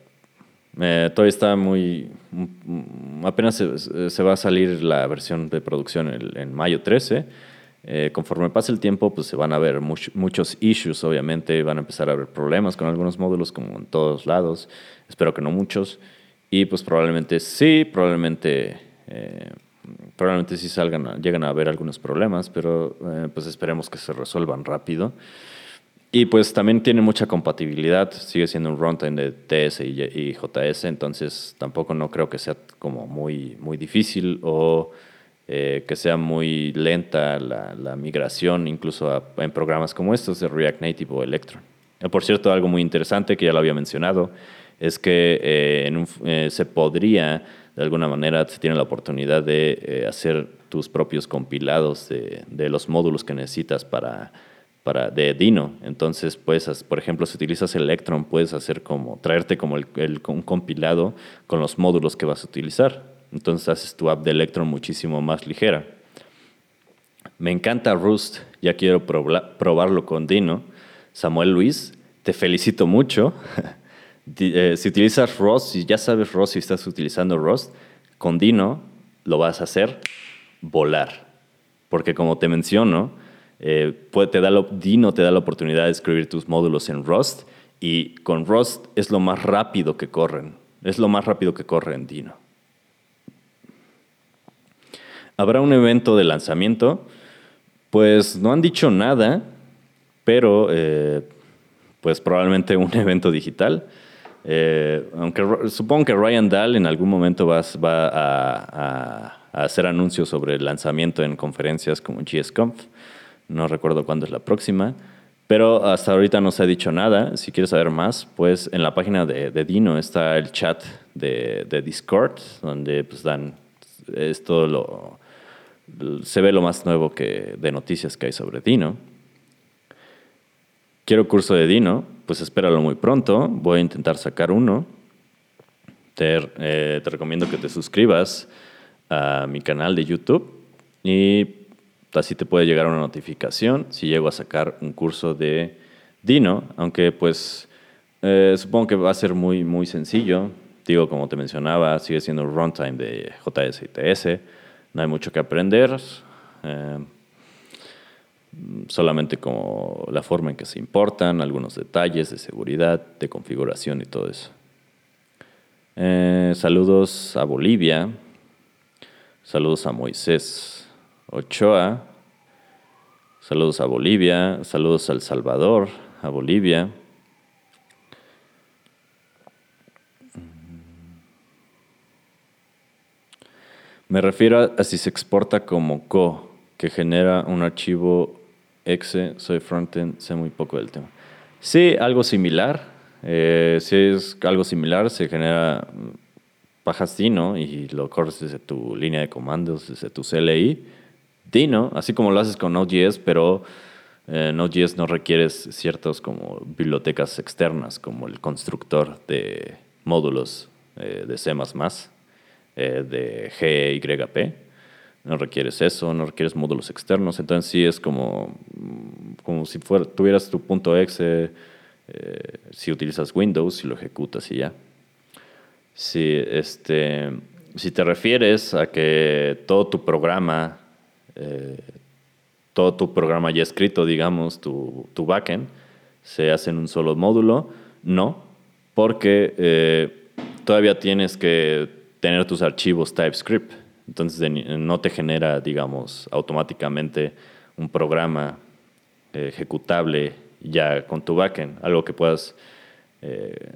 Todavía está muy... Mm, apenas se, va a salir la versión de producción en, mayo 13. Eh, conforme pase el tiempo, pues se van a ver muchos issues, obviamente. Van a empezar a haber problemas con algunos módulos, como en todos lados. Espero que no muchos. Y pues probablemente sí, probablemente, eh, probablemente sí salgan, llegan a haber algunos problemas, pero eh, pues esperemos que se resuelvan rápido. Y pues también tiene mucha compatibilidad, sigue siendo un runtime de TS y, JS, entonces tampoco no creo que sea como muy, muy difícil o eh, que sea muy lenta la, migración, incluso en programas como estos de React Native o Electron. Eh, por cierto, algo muy interesante que ya lo había mencionado, es que eh, se podría, de alguna manera, se tiene la oportunidad de hacer tus propios compilados de, los módulos que necesitas para, para, de Dino. Entonces, puedes, por ejemplo, si utilizas Electron, puedes hacer como, traerte como el, un compilado con los módulos que vas a utilizar. Entonces haces tu app de Electron muchísimo más ligera. Me encanta Rust, ya quiero probarlo con Dino. Samuel Luis, te felicito mucho. Eh, si utilizas Rust, si ya sabes Rust y estás utilizando Rust, con Dino lo vas a hacer volar. Porque como te menciono, eh, te da Dino te da la oportunidad de escribir tus módulos en Rust y con Rust es lo más rápido que corren. Es lo más rápido que corre en Dino. ¿Habrá un evento de lanzamiento? Pues no han dicho nada, pero eh, pues probablemente un evento digital. Eh, aunque supongo que Ryan Dahl en algún momento va, a, hacer anuncios sobre el lanzamiento en conferencias como GSConf. No recuerdo cuándo es la próxima. Pero hasta ahorita no se ha dicho nada. Si quieres saber más, pues en la página de, Dino está el chat de, Discord, donde pues dan es todo lo, se ve lo más nuevo que, de noticias que hay sobre Dino. Quiero curso de Dino, pues espéralo muy pronto. Voy a intentar sacar uno. Te, eh, te recomiendo que te suscribas a mi canal de YouTube y así te puede llegar una notificación si llego a sacar un curso de Dino, aunque pues eh, supongo que va a ser muy, muy sencillo. Digo, como te mencionaba, sigue siendo runtime de JS y TS no hay mucho que aprender, eh, solamente como la forma en que se importan, algunos detalles de seguridad, de configuración y todo eso. Eh, saludos a Bolivia, saludos a Moisés Ochoa, saludos a Bolivia, saludos a El Salvador, a Bolivia. Me refiero a, si se exporta como co, que genera un archivo exe. Soy frontend, sé muy poco del tema. Sí, algo similar. Eh, si es algo similar, se genera pajas Dino y lo corres desde tu línea de comandos, desde tu CLI. Dino, así como lo haces con Node.js, pero eh, Node.js no requieres ciertas como bibliotecas externas, como el constructor de módulos eh, de C++ eh, de GYP. No requieres eso, no requieres módulos externos. Entonces sí es como, como si tuvieras tu punto exe, eh, si utilizas Windows y lo ejecutas y ya. Si, este, si te refieres a que todo tu programa, eh, todo tu programa ya escrito, digamos, tu, tu backend, se hace en un solo módulo, no, porque todavía tienes que tener tus archivos TypeScript. Entonces no te genera, digamos, automáticamente un programa eh, ejecutable ya con tu backend, algo que puedas... Eh,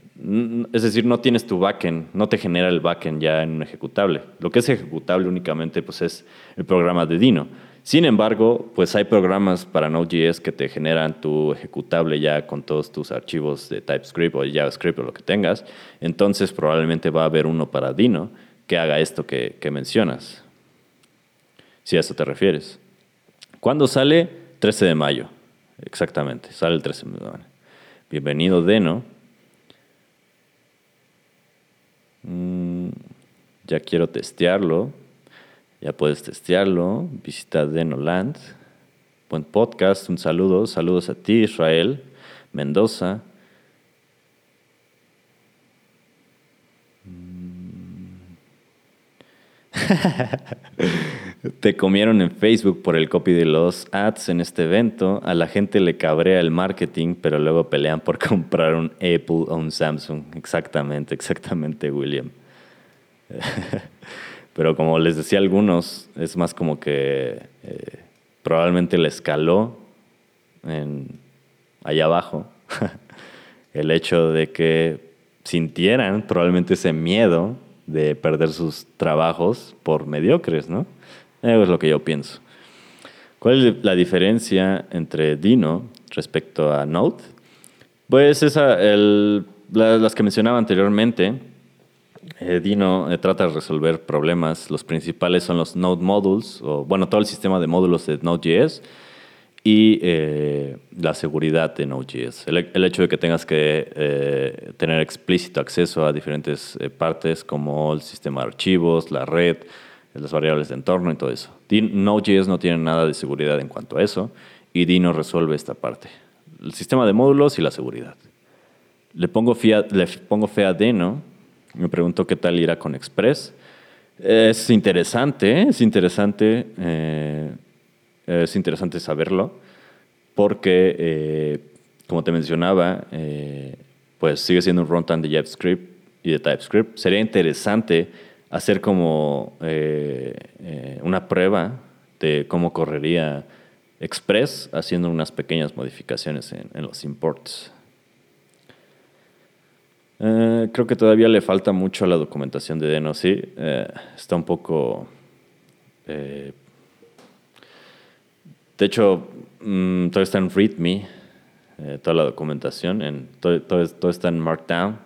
es decir, no tienes tu backend, no te genera el backend ya en un ejecutable. Lo que es ejecutable únicamente pues, es el programa de Dino. Sin embargo, pues hay programas para Node.js que te generan tu ejecutable ya con todos tus archivos de TypeScript o JavaScript o lo que tengas. Entonces probablemente va a haber uno para Dino que haga esto que, mencionas. Si a eso te refieres. ¿Cuándo sale? 13 de mayo. Exactamente, sale el 13 de mayo. Bienvenido, Deno. Mm, ya quiero testearlo. Ya puedes testearlo. Visita Denoland. Buen podcast. Un saludo. Saludos a ti, Israel. Mendoza. Te comieron en Facebook por el copy de los ads en este evento. A la gente le cabrea el marketing, pero luego pelean por comprar un Apple o un Samsung. Exactamente, exactamente, William. pero como les decía algunos, es más como que eh, probablemente le escaló en, allá abajo el hecho de que sintieran probablemente ese miedo de perder sus trabajos por mediocres, ¿no? Eso es lo que yo pienso. ¿Cuál es la diferencia entre Dino respecto a Node? Pues esa, las que mencionaba anteriormente, eh, Dino eh, trata de resolver problemas. Los principales son los Node Modules, o bueno, todo el sistema de módulos de Node.js y eh, la seguridad de Node.js. El, hecho de que tengas que tener explícito acceso a diferentes partes como el sistema de archivos, la red, las variables de entorno y todo eso. Node.js no tiene nada de seguridad en cuanto a eso y Dino resuelve esta parte. El sistema de módulos y la seguridad. Le pongo, le pongo fe a Dino me preguntó qué tal irá con Express. Es interesante, es interesante, eh, es interesante saberlo, porque, eh, como te mencionaba, eh, pues sigue siendo un runtime de JavaScript y de TypeScript. Sería interesante hacer como una prueba de cómo correría Express haciendo unas pequeñas modificaciones en los imports. Eh, creo que todavía le falta mucho a la documentación de Deno, sí. Eh, está un poco... Eh, de hecho, mm, todo está en README, toda la documentación, en, todo, todo, está en Markdown.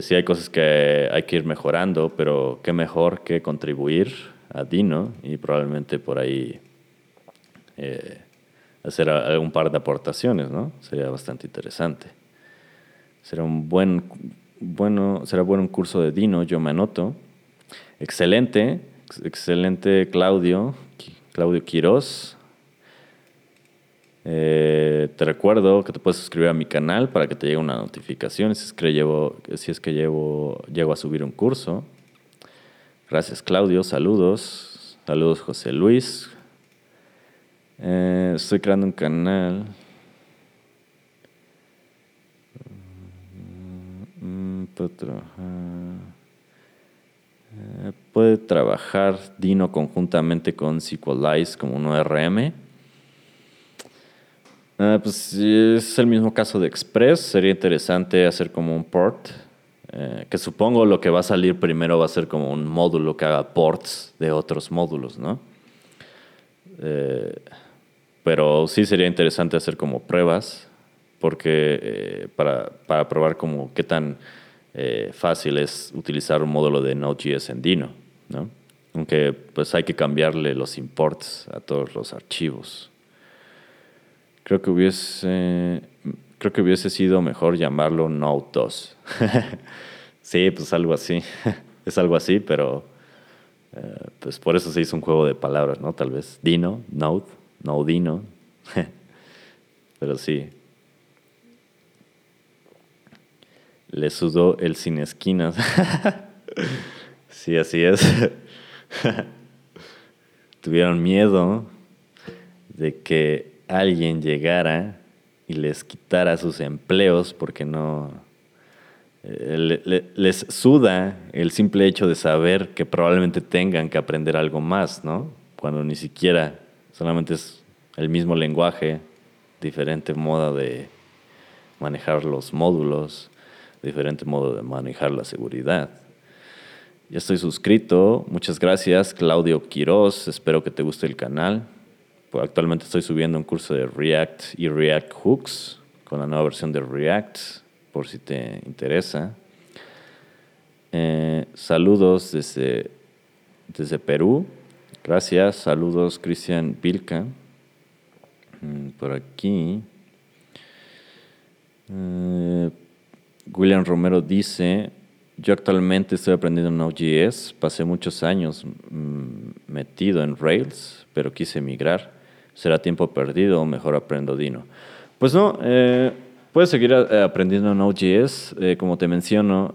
sí hay cosas que hay que ir mejorando, pero qué mejor que contribuir a Dino y probablemente por ahí hacer algún par de aportaciones, ¿no? Sería bastante interesante. Será un buen, bueno, será bueno un curso de Dino, yo me anoto. Excelente, excelente Claudio, Claudio Quiroz. Eh, te recuerdo que te puedes suscribir a mi canal para que te llegue una notificación si es que llevo, si es que llevo, llego a subir un curso. Gracias Claudio, saludos. Saludos José Luis. Eh, estoy creando un canal. Puede trabajar, eh, puede trabajar Dino conjuntamente con SQLize como un ORM. Ah, pues es el mismo caso de Express. Sería interesante hacer como un port. Eh, que supongo lo que va a salir primero va a ser como un módulo que haga ports de otros módulos, ¿no? Eh, pero sí sería interesante hacer como pruebas, porque para, para probar como qué tan eh, fácil es utilizar un módulo de Node.js en Dino, ¿no? Aunque pues hay que cambiarle los imports a todos los archivos. Creo que hubiese, creo que hubiese sido mejor llamarlo Node 2. sí, pues algo así. es algo así, pero eh, pues por eso se hizo un juego de palabras, ¿no? Tal vez Dino, Node, Dino. pero sí, le sudó el sin esquinas. sí, así es. Tuvieron miedo de que alguien llegara y les quitara sus empleos porque no eh, les suda el simple hecho de saber que probablemente tengan que aprender algo más, ¿no? Cuando ni siquiera solamente es el mismo lenguaje, diferente modo de manejar los módulos diferente modo de manejar la seguridad. Ya estoy suscrito. Muchas gracias, Claudio Quiroz. Espero que te guste el canal. Pues actualmente estoy subiendo un curso de React y React Hooks con la nueva versión de React, por si te interesa. Eh, saludos desde, desde Perú. Gracias. Saludos, Cristian Vilca. Mm, por aquí. Eh, William Romero dice, yo actualmente estoy aprendiendo Node.js, pasé muchos años mm, metido en Rails, pero quise migrar. ¿Será tiempo perdido o mejor aprendo Dino? Pues no, eh, puedes seguir eh, aprendiendo Node.js. Eh, como te menciono,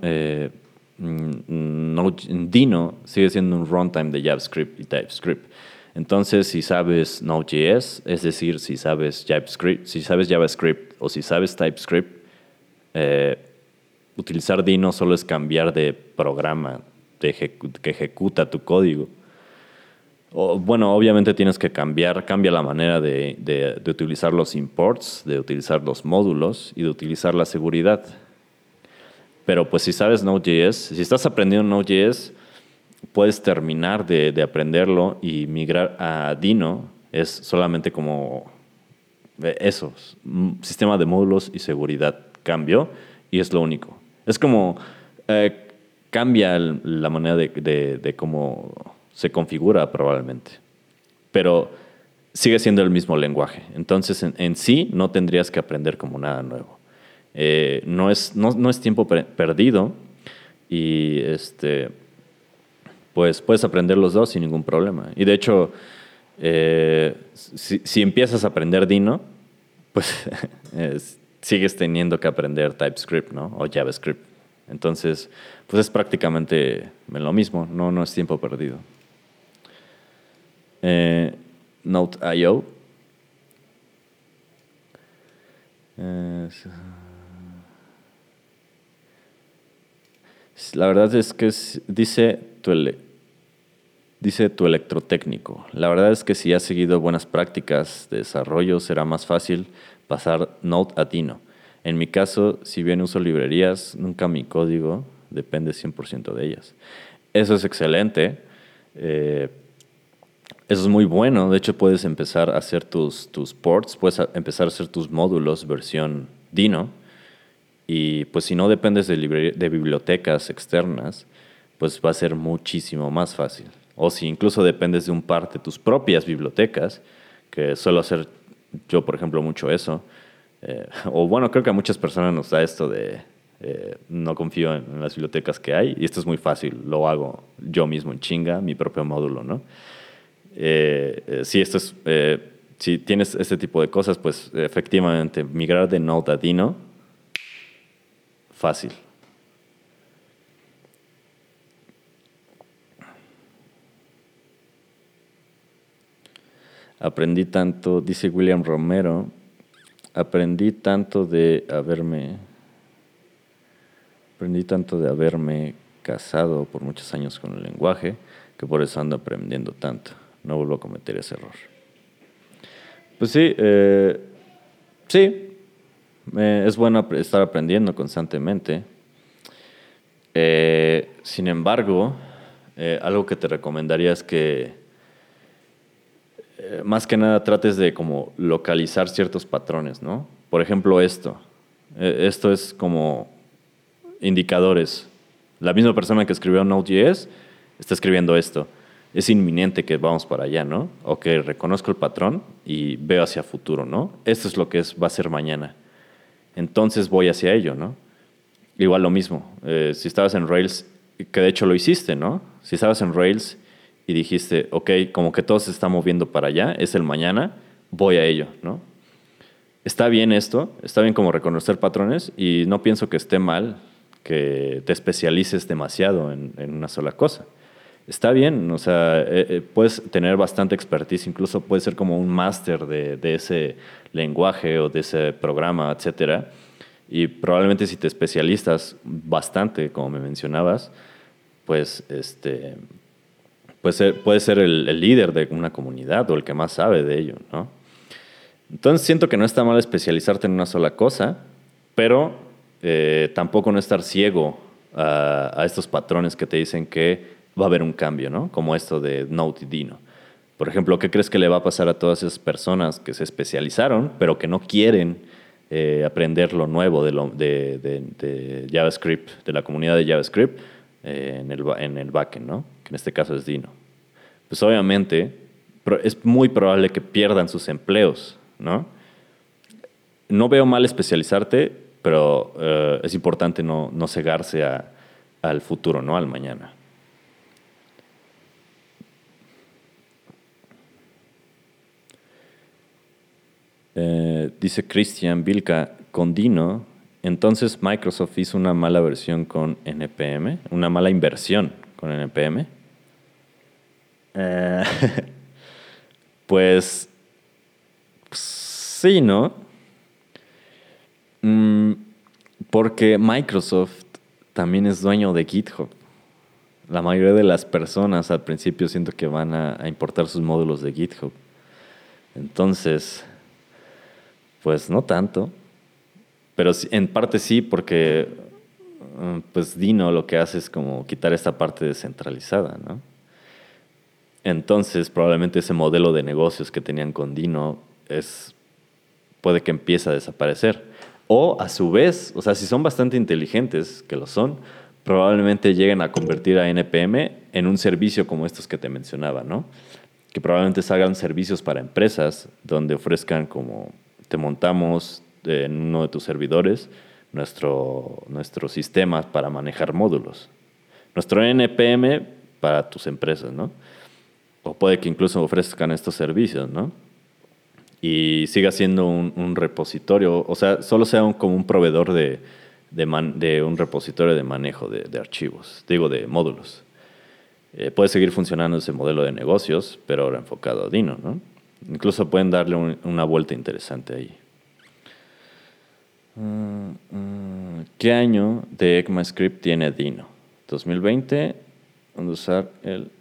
mm, Dino sigue siendo un runtime de JavaScript y TypeScript. Entonces, si sabes Node.js, es decir, si sabes JavaScript, si sabes JavaScript o si sabes TypeScript, utilizar Dino solo es cambiar de programa que ejecuta tu código. Bueno, obviamente tienes que cambiar, cambia la manera de, utilizar los imports, de utilizar los módulos y de utilizar la seguridad. Pero pues si sabes Node.js, si estás aprendiendo Node.js, puedes terminar de, de aprenderlo y migrar a Dino es solamente como eh, eso, sistema de módulos y seguridad cambió y es lo único. Es como eh, cambia la manera de, cómo se configura probablemente, pero sigue siendo el mismo lenguaje. Entonces en, sí no tendrías que aprender como nada nuevo. Eh, no, es, no, es tiempo perdido y este, pues puedes aprender los dos sin ningún problema. Y de hecho, eh, si, empiezas a aprender Dino, pues sigues teniendo que aprender TypeScript, ¿no? O JavaScript. Entonces, pues es prácticamente lo mismo, no, no es tiempo perdido. Eh, Note.io. La verdad es que dice tu, dice tu electrotécnico. La verdad es que si has seguido buenas prácticas de desarrollo, será más fácil pasar Node a Dino. En mi caso, si bien uso librerías, nunca mi código depende 100% de ellas. Eso es excelente. Eh, eso es muy bueno. De hecho, puedes empezar a hacer tus, tus ports, puedes empezar a hacer tus módulos versión Dino. Y pues si no dependes de, de bibliotecas externas, pues va a ser muchísimo más fácil. O si incluso dependes de un par de tus propias bibliotecas, que suelo hacer yo, por ejemplo, mucho eso. Eh, o bueno, creo que a muchas personas nos da esto de eh, no confío en, las bibliotecas que hay y esto es muy fácil, lo hago yo mismo en chinga, mi propio módulo, ¿no? Eh, si esto es, si tienes este tipo de cosas, pues efectivamente migrar de Node a Dino, fácil. Aprendí tanto, dice William Romero, aprendí tanto de haberme, aprendí tanto de haberme casado por muchos años con el lenguaje, que por eso ando aprendiendo tanto. No vuelvo a cometer ese error. Pues sí, eh, sí, eh, es bueno estar aprendiendo constantemente. Eh, sin embargo, algo que te recomendaría es que eh, más que nada trates de como localizar ciertos patrones, ¿no? Por ejemplo, esto. Eh, esto es como indicadores. La misma persona que escribió Node.js está escribiendo esto. Es inminente que vamos para allá, ¿no? O que reconozco el patrón y veo hacia futuro, ¿no? Esto es lo que es, va a ser mañana. Entonces voy hacia ello, ¿no? Igual lo mismo. Eh, si estabas en Rails, que de hecho lo hiciste, ¿no? Si estabas en Rails y dijiste, ok, como que todo se está moviendo para allá, es el mañana, voy a ello, ¿no? Está bien esto, está bien como reconocer patrones y no pienso que esté mal que te especialices demasiado en, una sola cosa. Está bien, o sea, eh, eh, puedes tener bastante expertise, incluso puedes ser como un máster de, de, ese lenguaje o de ese programa, etcétera. Y probablemente si te especializas bastante, como me mencionabas, pues este, puede ser, puede ser el, líder de una comunidad o el que más sabe de ello, ¿no? Entonces siento que no está mal especializarte en una sola cosa, pero eh, tampoco no estar ciego a, estos patrones que te dicen que va a haber un cambio, ¿no? Como esto de Note y Dino. Por ejemplo, ¿qué crees que le va a pasar a todas esas personas que se especializaron, pero que no quieren eh, aprender lo nuevo de, JavaScript, de la comunidad de JavaScript eh, en, el, el backend, ¿no? Que en este caso es Dino, pues obviamente es muy probable que pierdan sus empleos, ¿no? No veo mal especializarte, pero eh, es importante no, no cegarse al futuro, ¿no? Al mañana. Eh, dice Christian Vilca, con Dino, entonces Microsoft hizo una mala versión con NPM, una mala inversión con NPM. Eh, pues, sí, ¿no? Mm, porque Microsoft también es dueño de GitHub. La mayoría de las personas al principio siento que van a, importar sus módulos de GitHub. Entonces, pues no tanto. Pero en parte sí, porque pues Dino lo que hace es como quitar esta parte descentralizada, ¿no? Entonces, probablemente ese modelo de negocios que tenían con Dino es, puede que empiece a desaparecer. O a su vez, o sea, si son bastante inteligentes, que lo son, probablemente lleguen a convertir a NPM en un servicio como estos que te mencionaba, ¿no? Que probablemente hagan servicios para empresas donde ofrezcan como te montamos en uno de tus servidores nuestro, nuestro sistema para manejar módulos. Nuestro NPM para tus empresas, ¿no? O puede que incluso ofrezcan estos servicios, ¿no? Y siga siendo un, repositorio, o sea, solo sea como un proveedor de, de, un repositorio de manejo de, archivos, digo, de módulos. Eh, puede seguir funcionando ese modelo de negocios, pero ahora enfocado a Dino, ¿no? Incluso pueden darle una vuelta interesante ahí. Mm, mm, ¿Qué año de ECMAScript tiene Dino? 2020. Vamos a usar el...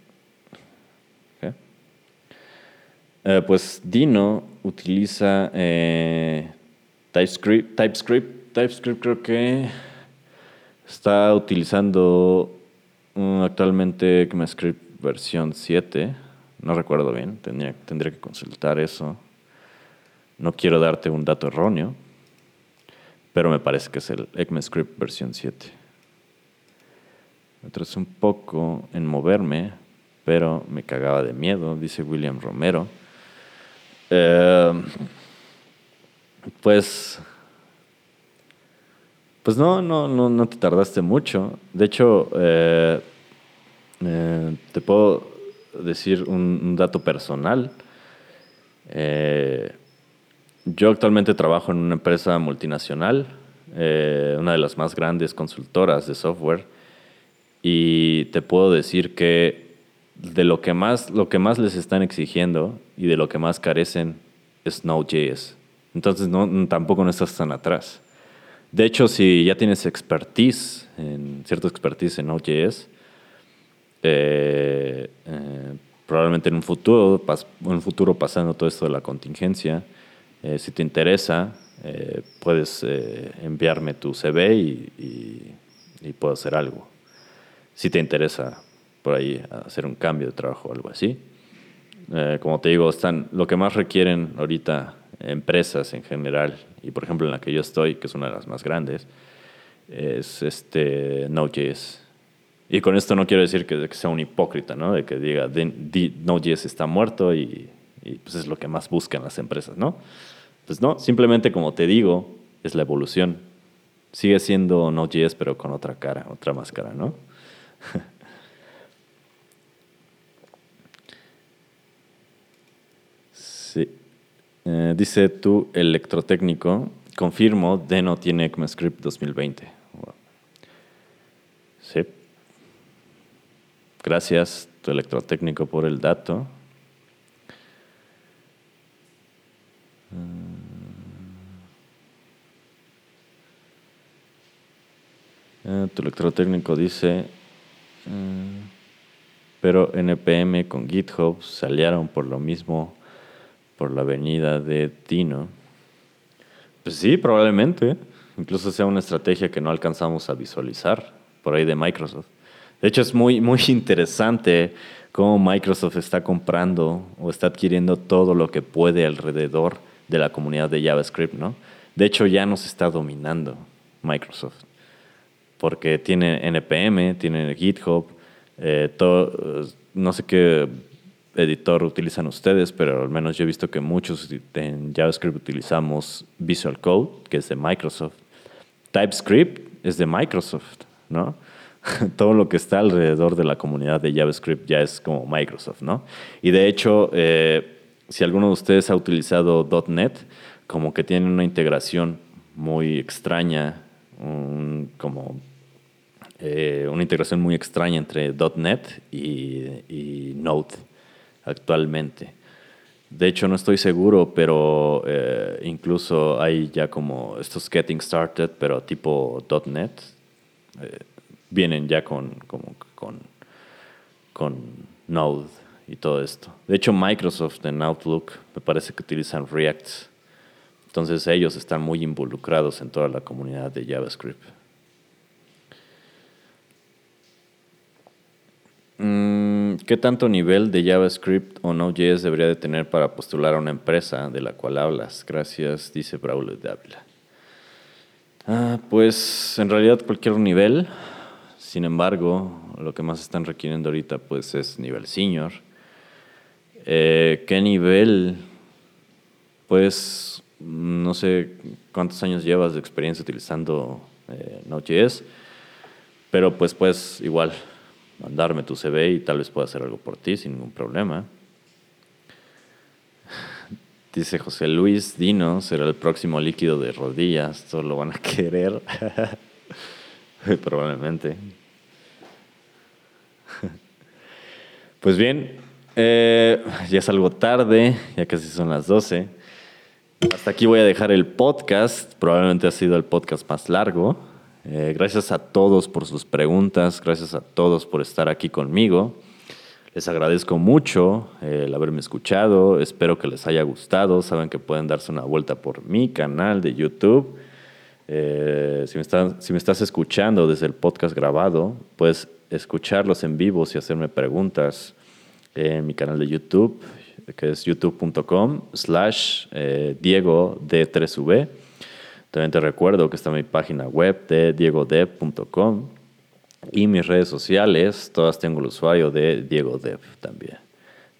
Eh, pues Dino utiliza eh, TypeScript. TypeScript. TypeScript creo que está utilizando actualmente ECMAScript versión 7. No recuerdo bien, tendría que consultar eso. No quiero darte un dato erróneo, pero me parece que es el ECMAScript versión 7. Me atrasé un poco en moverme, pero me cagaba de miedo, dice William Romero. Eh, pues, pues no, no, no, no te tardaste mucho. De hecho, eh, eh, te puedo decir un, dato personal. Yo actualmente trabajo en una empresa multinacional, eh, una de las más grandes consultoras de software, y te puedo decir que de lo que más, lo que más les están exigiendo y de lo que más carecen es Node.js. Entonces no, tampoco no estás tan atrás. De hecho, si ya tienes expertise, en, cierta expertise en Node.js, eh, eh, probablemente en un futuro, un futuro pasando todo esto de la contingencia, eh, si te interesa, puedes enviarme tu CV y, puedo hacer algo. Si te interesa por ahí hacer un cambio de trabajo o algo así. como te digo, están, lo que más requieren ahorita empresas en general, y por ejemplo en la que yo estoy, que es una de las más grandes, es este Node.js. Y con esto no quiero decir que, sea un hipócrita, ¿no? De que diga Node.js está muerto y, pues es lo que más buscan las empresas, ¿no? Pues no, simplemente como te digo, es la evolución. Sigue siendo Node.js pero con otra cara, otra máscara, ¿no? sí. Eh, dice tú, electrotécnico, confirmo, Deno tiene ECMAScript 2020. Sí. Gracias, tu electrotécnico, por el dato. Ah, tu electrotécnico dice, ah, pero NPM con GitHub salieron por lo mismo por la avenida de Tino. Pues sí, probablemente. Incluso sea una estrategia que no alcanzamos a visualizar por ahí de Microsoft. De hecho, es muy, muy interesante cómo Microsoft está comprando o está adquiriendo todo lo que puede alrededor de la comunidad de JavaScript, ¿no? De hecho, ya nos está dominando Microsoft. Porque tiene NPM, tiene GitHub, eh, todo, no sé qué editor utilizan ustedes, pero al menos yo he visto que muchos en JavaScript utilizamos Visual Code, que es de Microsoft. TypeScript es de Microsoft, ¿no? todo lo que está alrededor de la comunidad de JavaScript ya es como Microsoft, ¿no? Y de hecho, eh, si alguno de ustedes ha utilizado .NET, como que tiene una integración muy extraña, como eh, una integración muy extraña entre .NET y, Node actualmente. De hecho, no estoy seguro, pero eh, incluso hay ya como estos Getting Started, pero tipo .NET vienen ya con, como, con, con Node y todo esto. De hecho, Microsoft en Outlook me parece que utilizan React. Entonces ellos están muy involucrados en toda la comunidad de JavaScript. Mm, ¿Qué tanto nivel de JavaScript o Node.js debería de tener para postular a una empresa de la cual hablas? Gracias, dice Braulio Dávila. Ah, pues en realidad cualquier nivel. Sin embargo, lo que más están requiriendo ahorita pues es nivel senior eh, ¿Qué nivel? Pues no sé cuántos años llevas de experiencia utilizando eh, Node.js, pero pues puedes igual mandarme tu CV y tal vez pueda hacer algo por ti sin ningún problema. Dice José Luis Dino, será el próximo líquido de rodillas, todos lo van a querer. Probablemente. Pues bien, eh, ya es algo tarde, ya casi son las 12. Hasta aquí voy a dejar el podcast. Probablemente ha sido el podcast más largo. Eh, gracias a todos por sus preguntas, gracias a todos por estar aquí conmigo. Les agradezco mucho eh, el haberme escuchado, espero que les haya gustado. Saben que pueden darse una vuelta por mi canal de YouTube. Eh, si, me si me estás escuchando desde el podcast grabado, puedes escucharlos en vivo y hacerme preguntas en mi canal de YouTube, que es youtube.com slash Diego D3V. También te recuerdo que está mi página web de diegodev.com y mis redes sociales, todas tengo el usuario de diegodev también,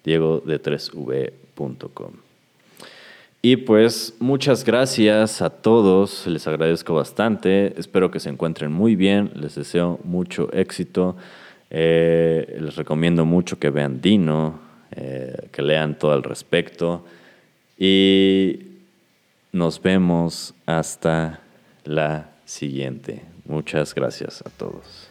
diegod3v.com. Y pues muchas gracias a todos, les agradezco bastante, espero que se encuentren muy bien, les deseo mucho éxito, eh, les recomiendo mucho que vean Dino, eh, que lean todo al respecto y nos vemos hasta la siguiente. Muchas gracias a todos.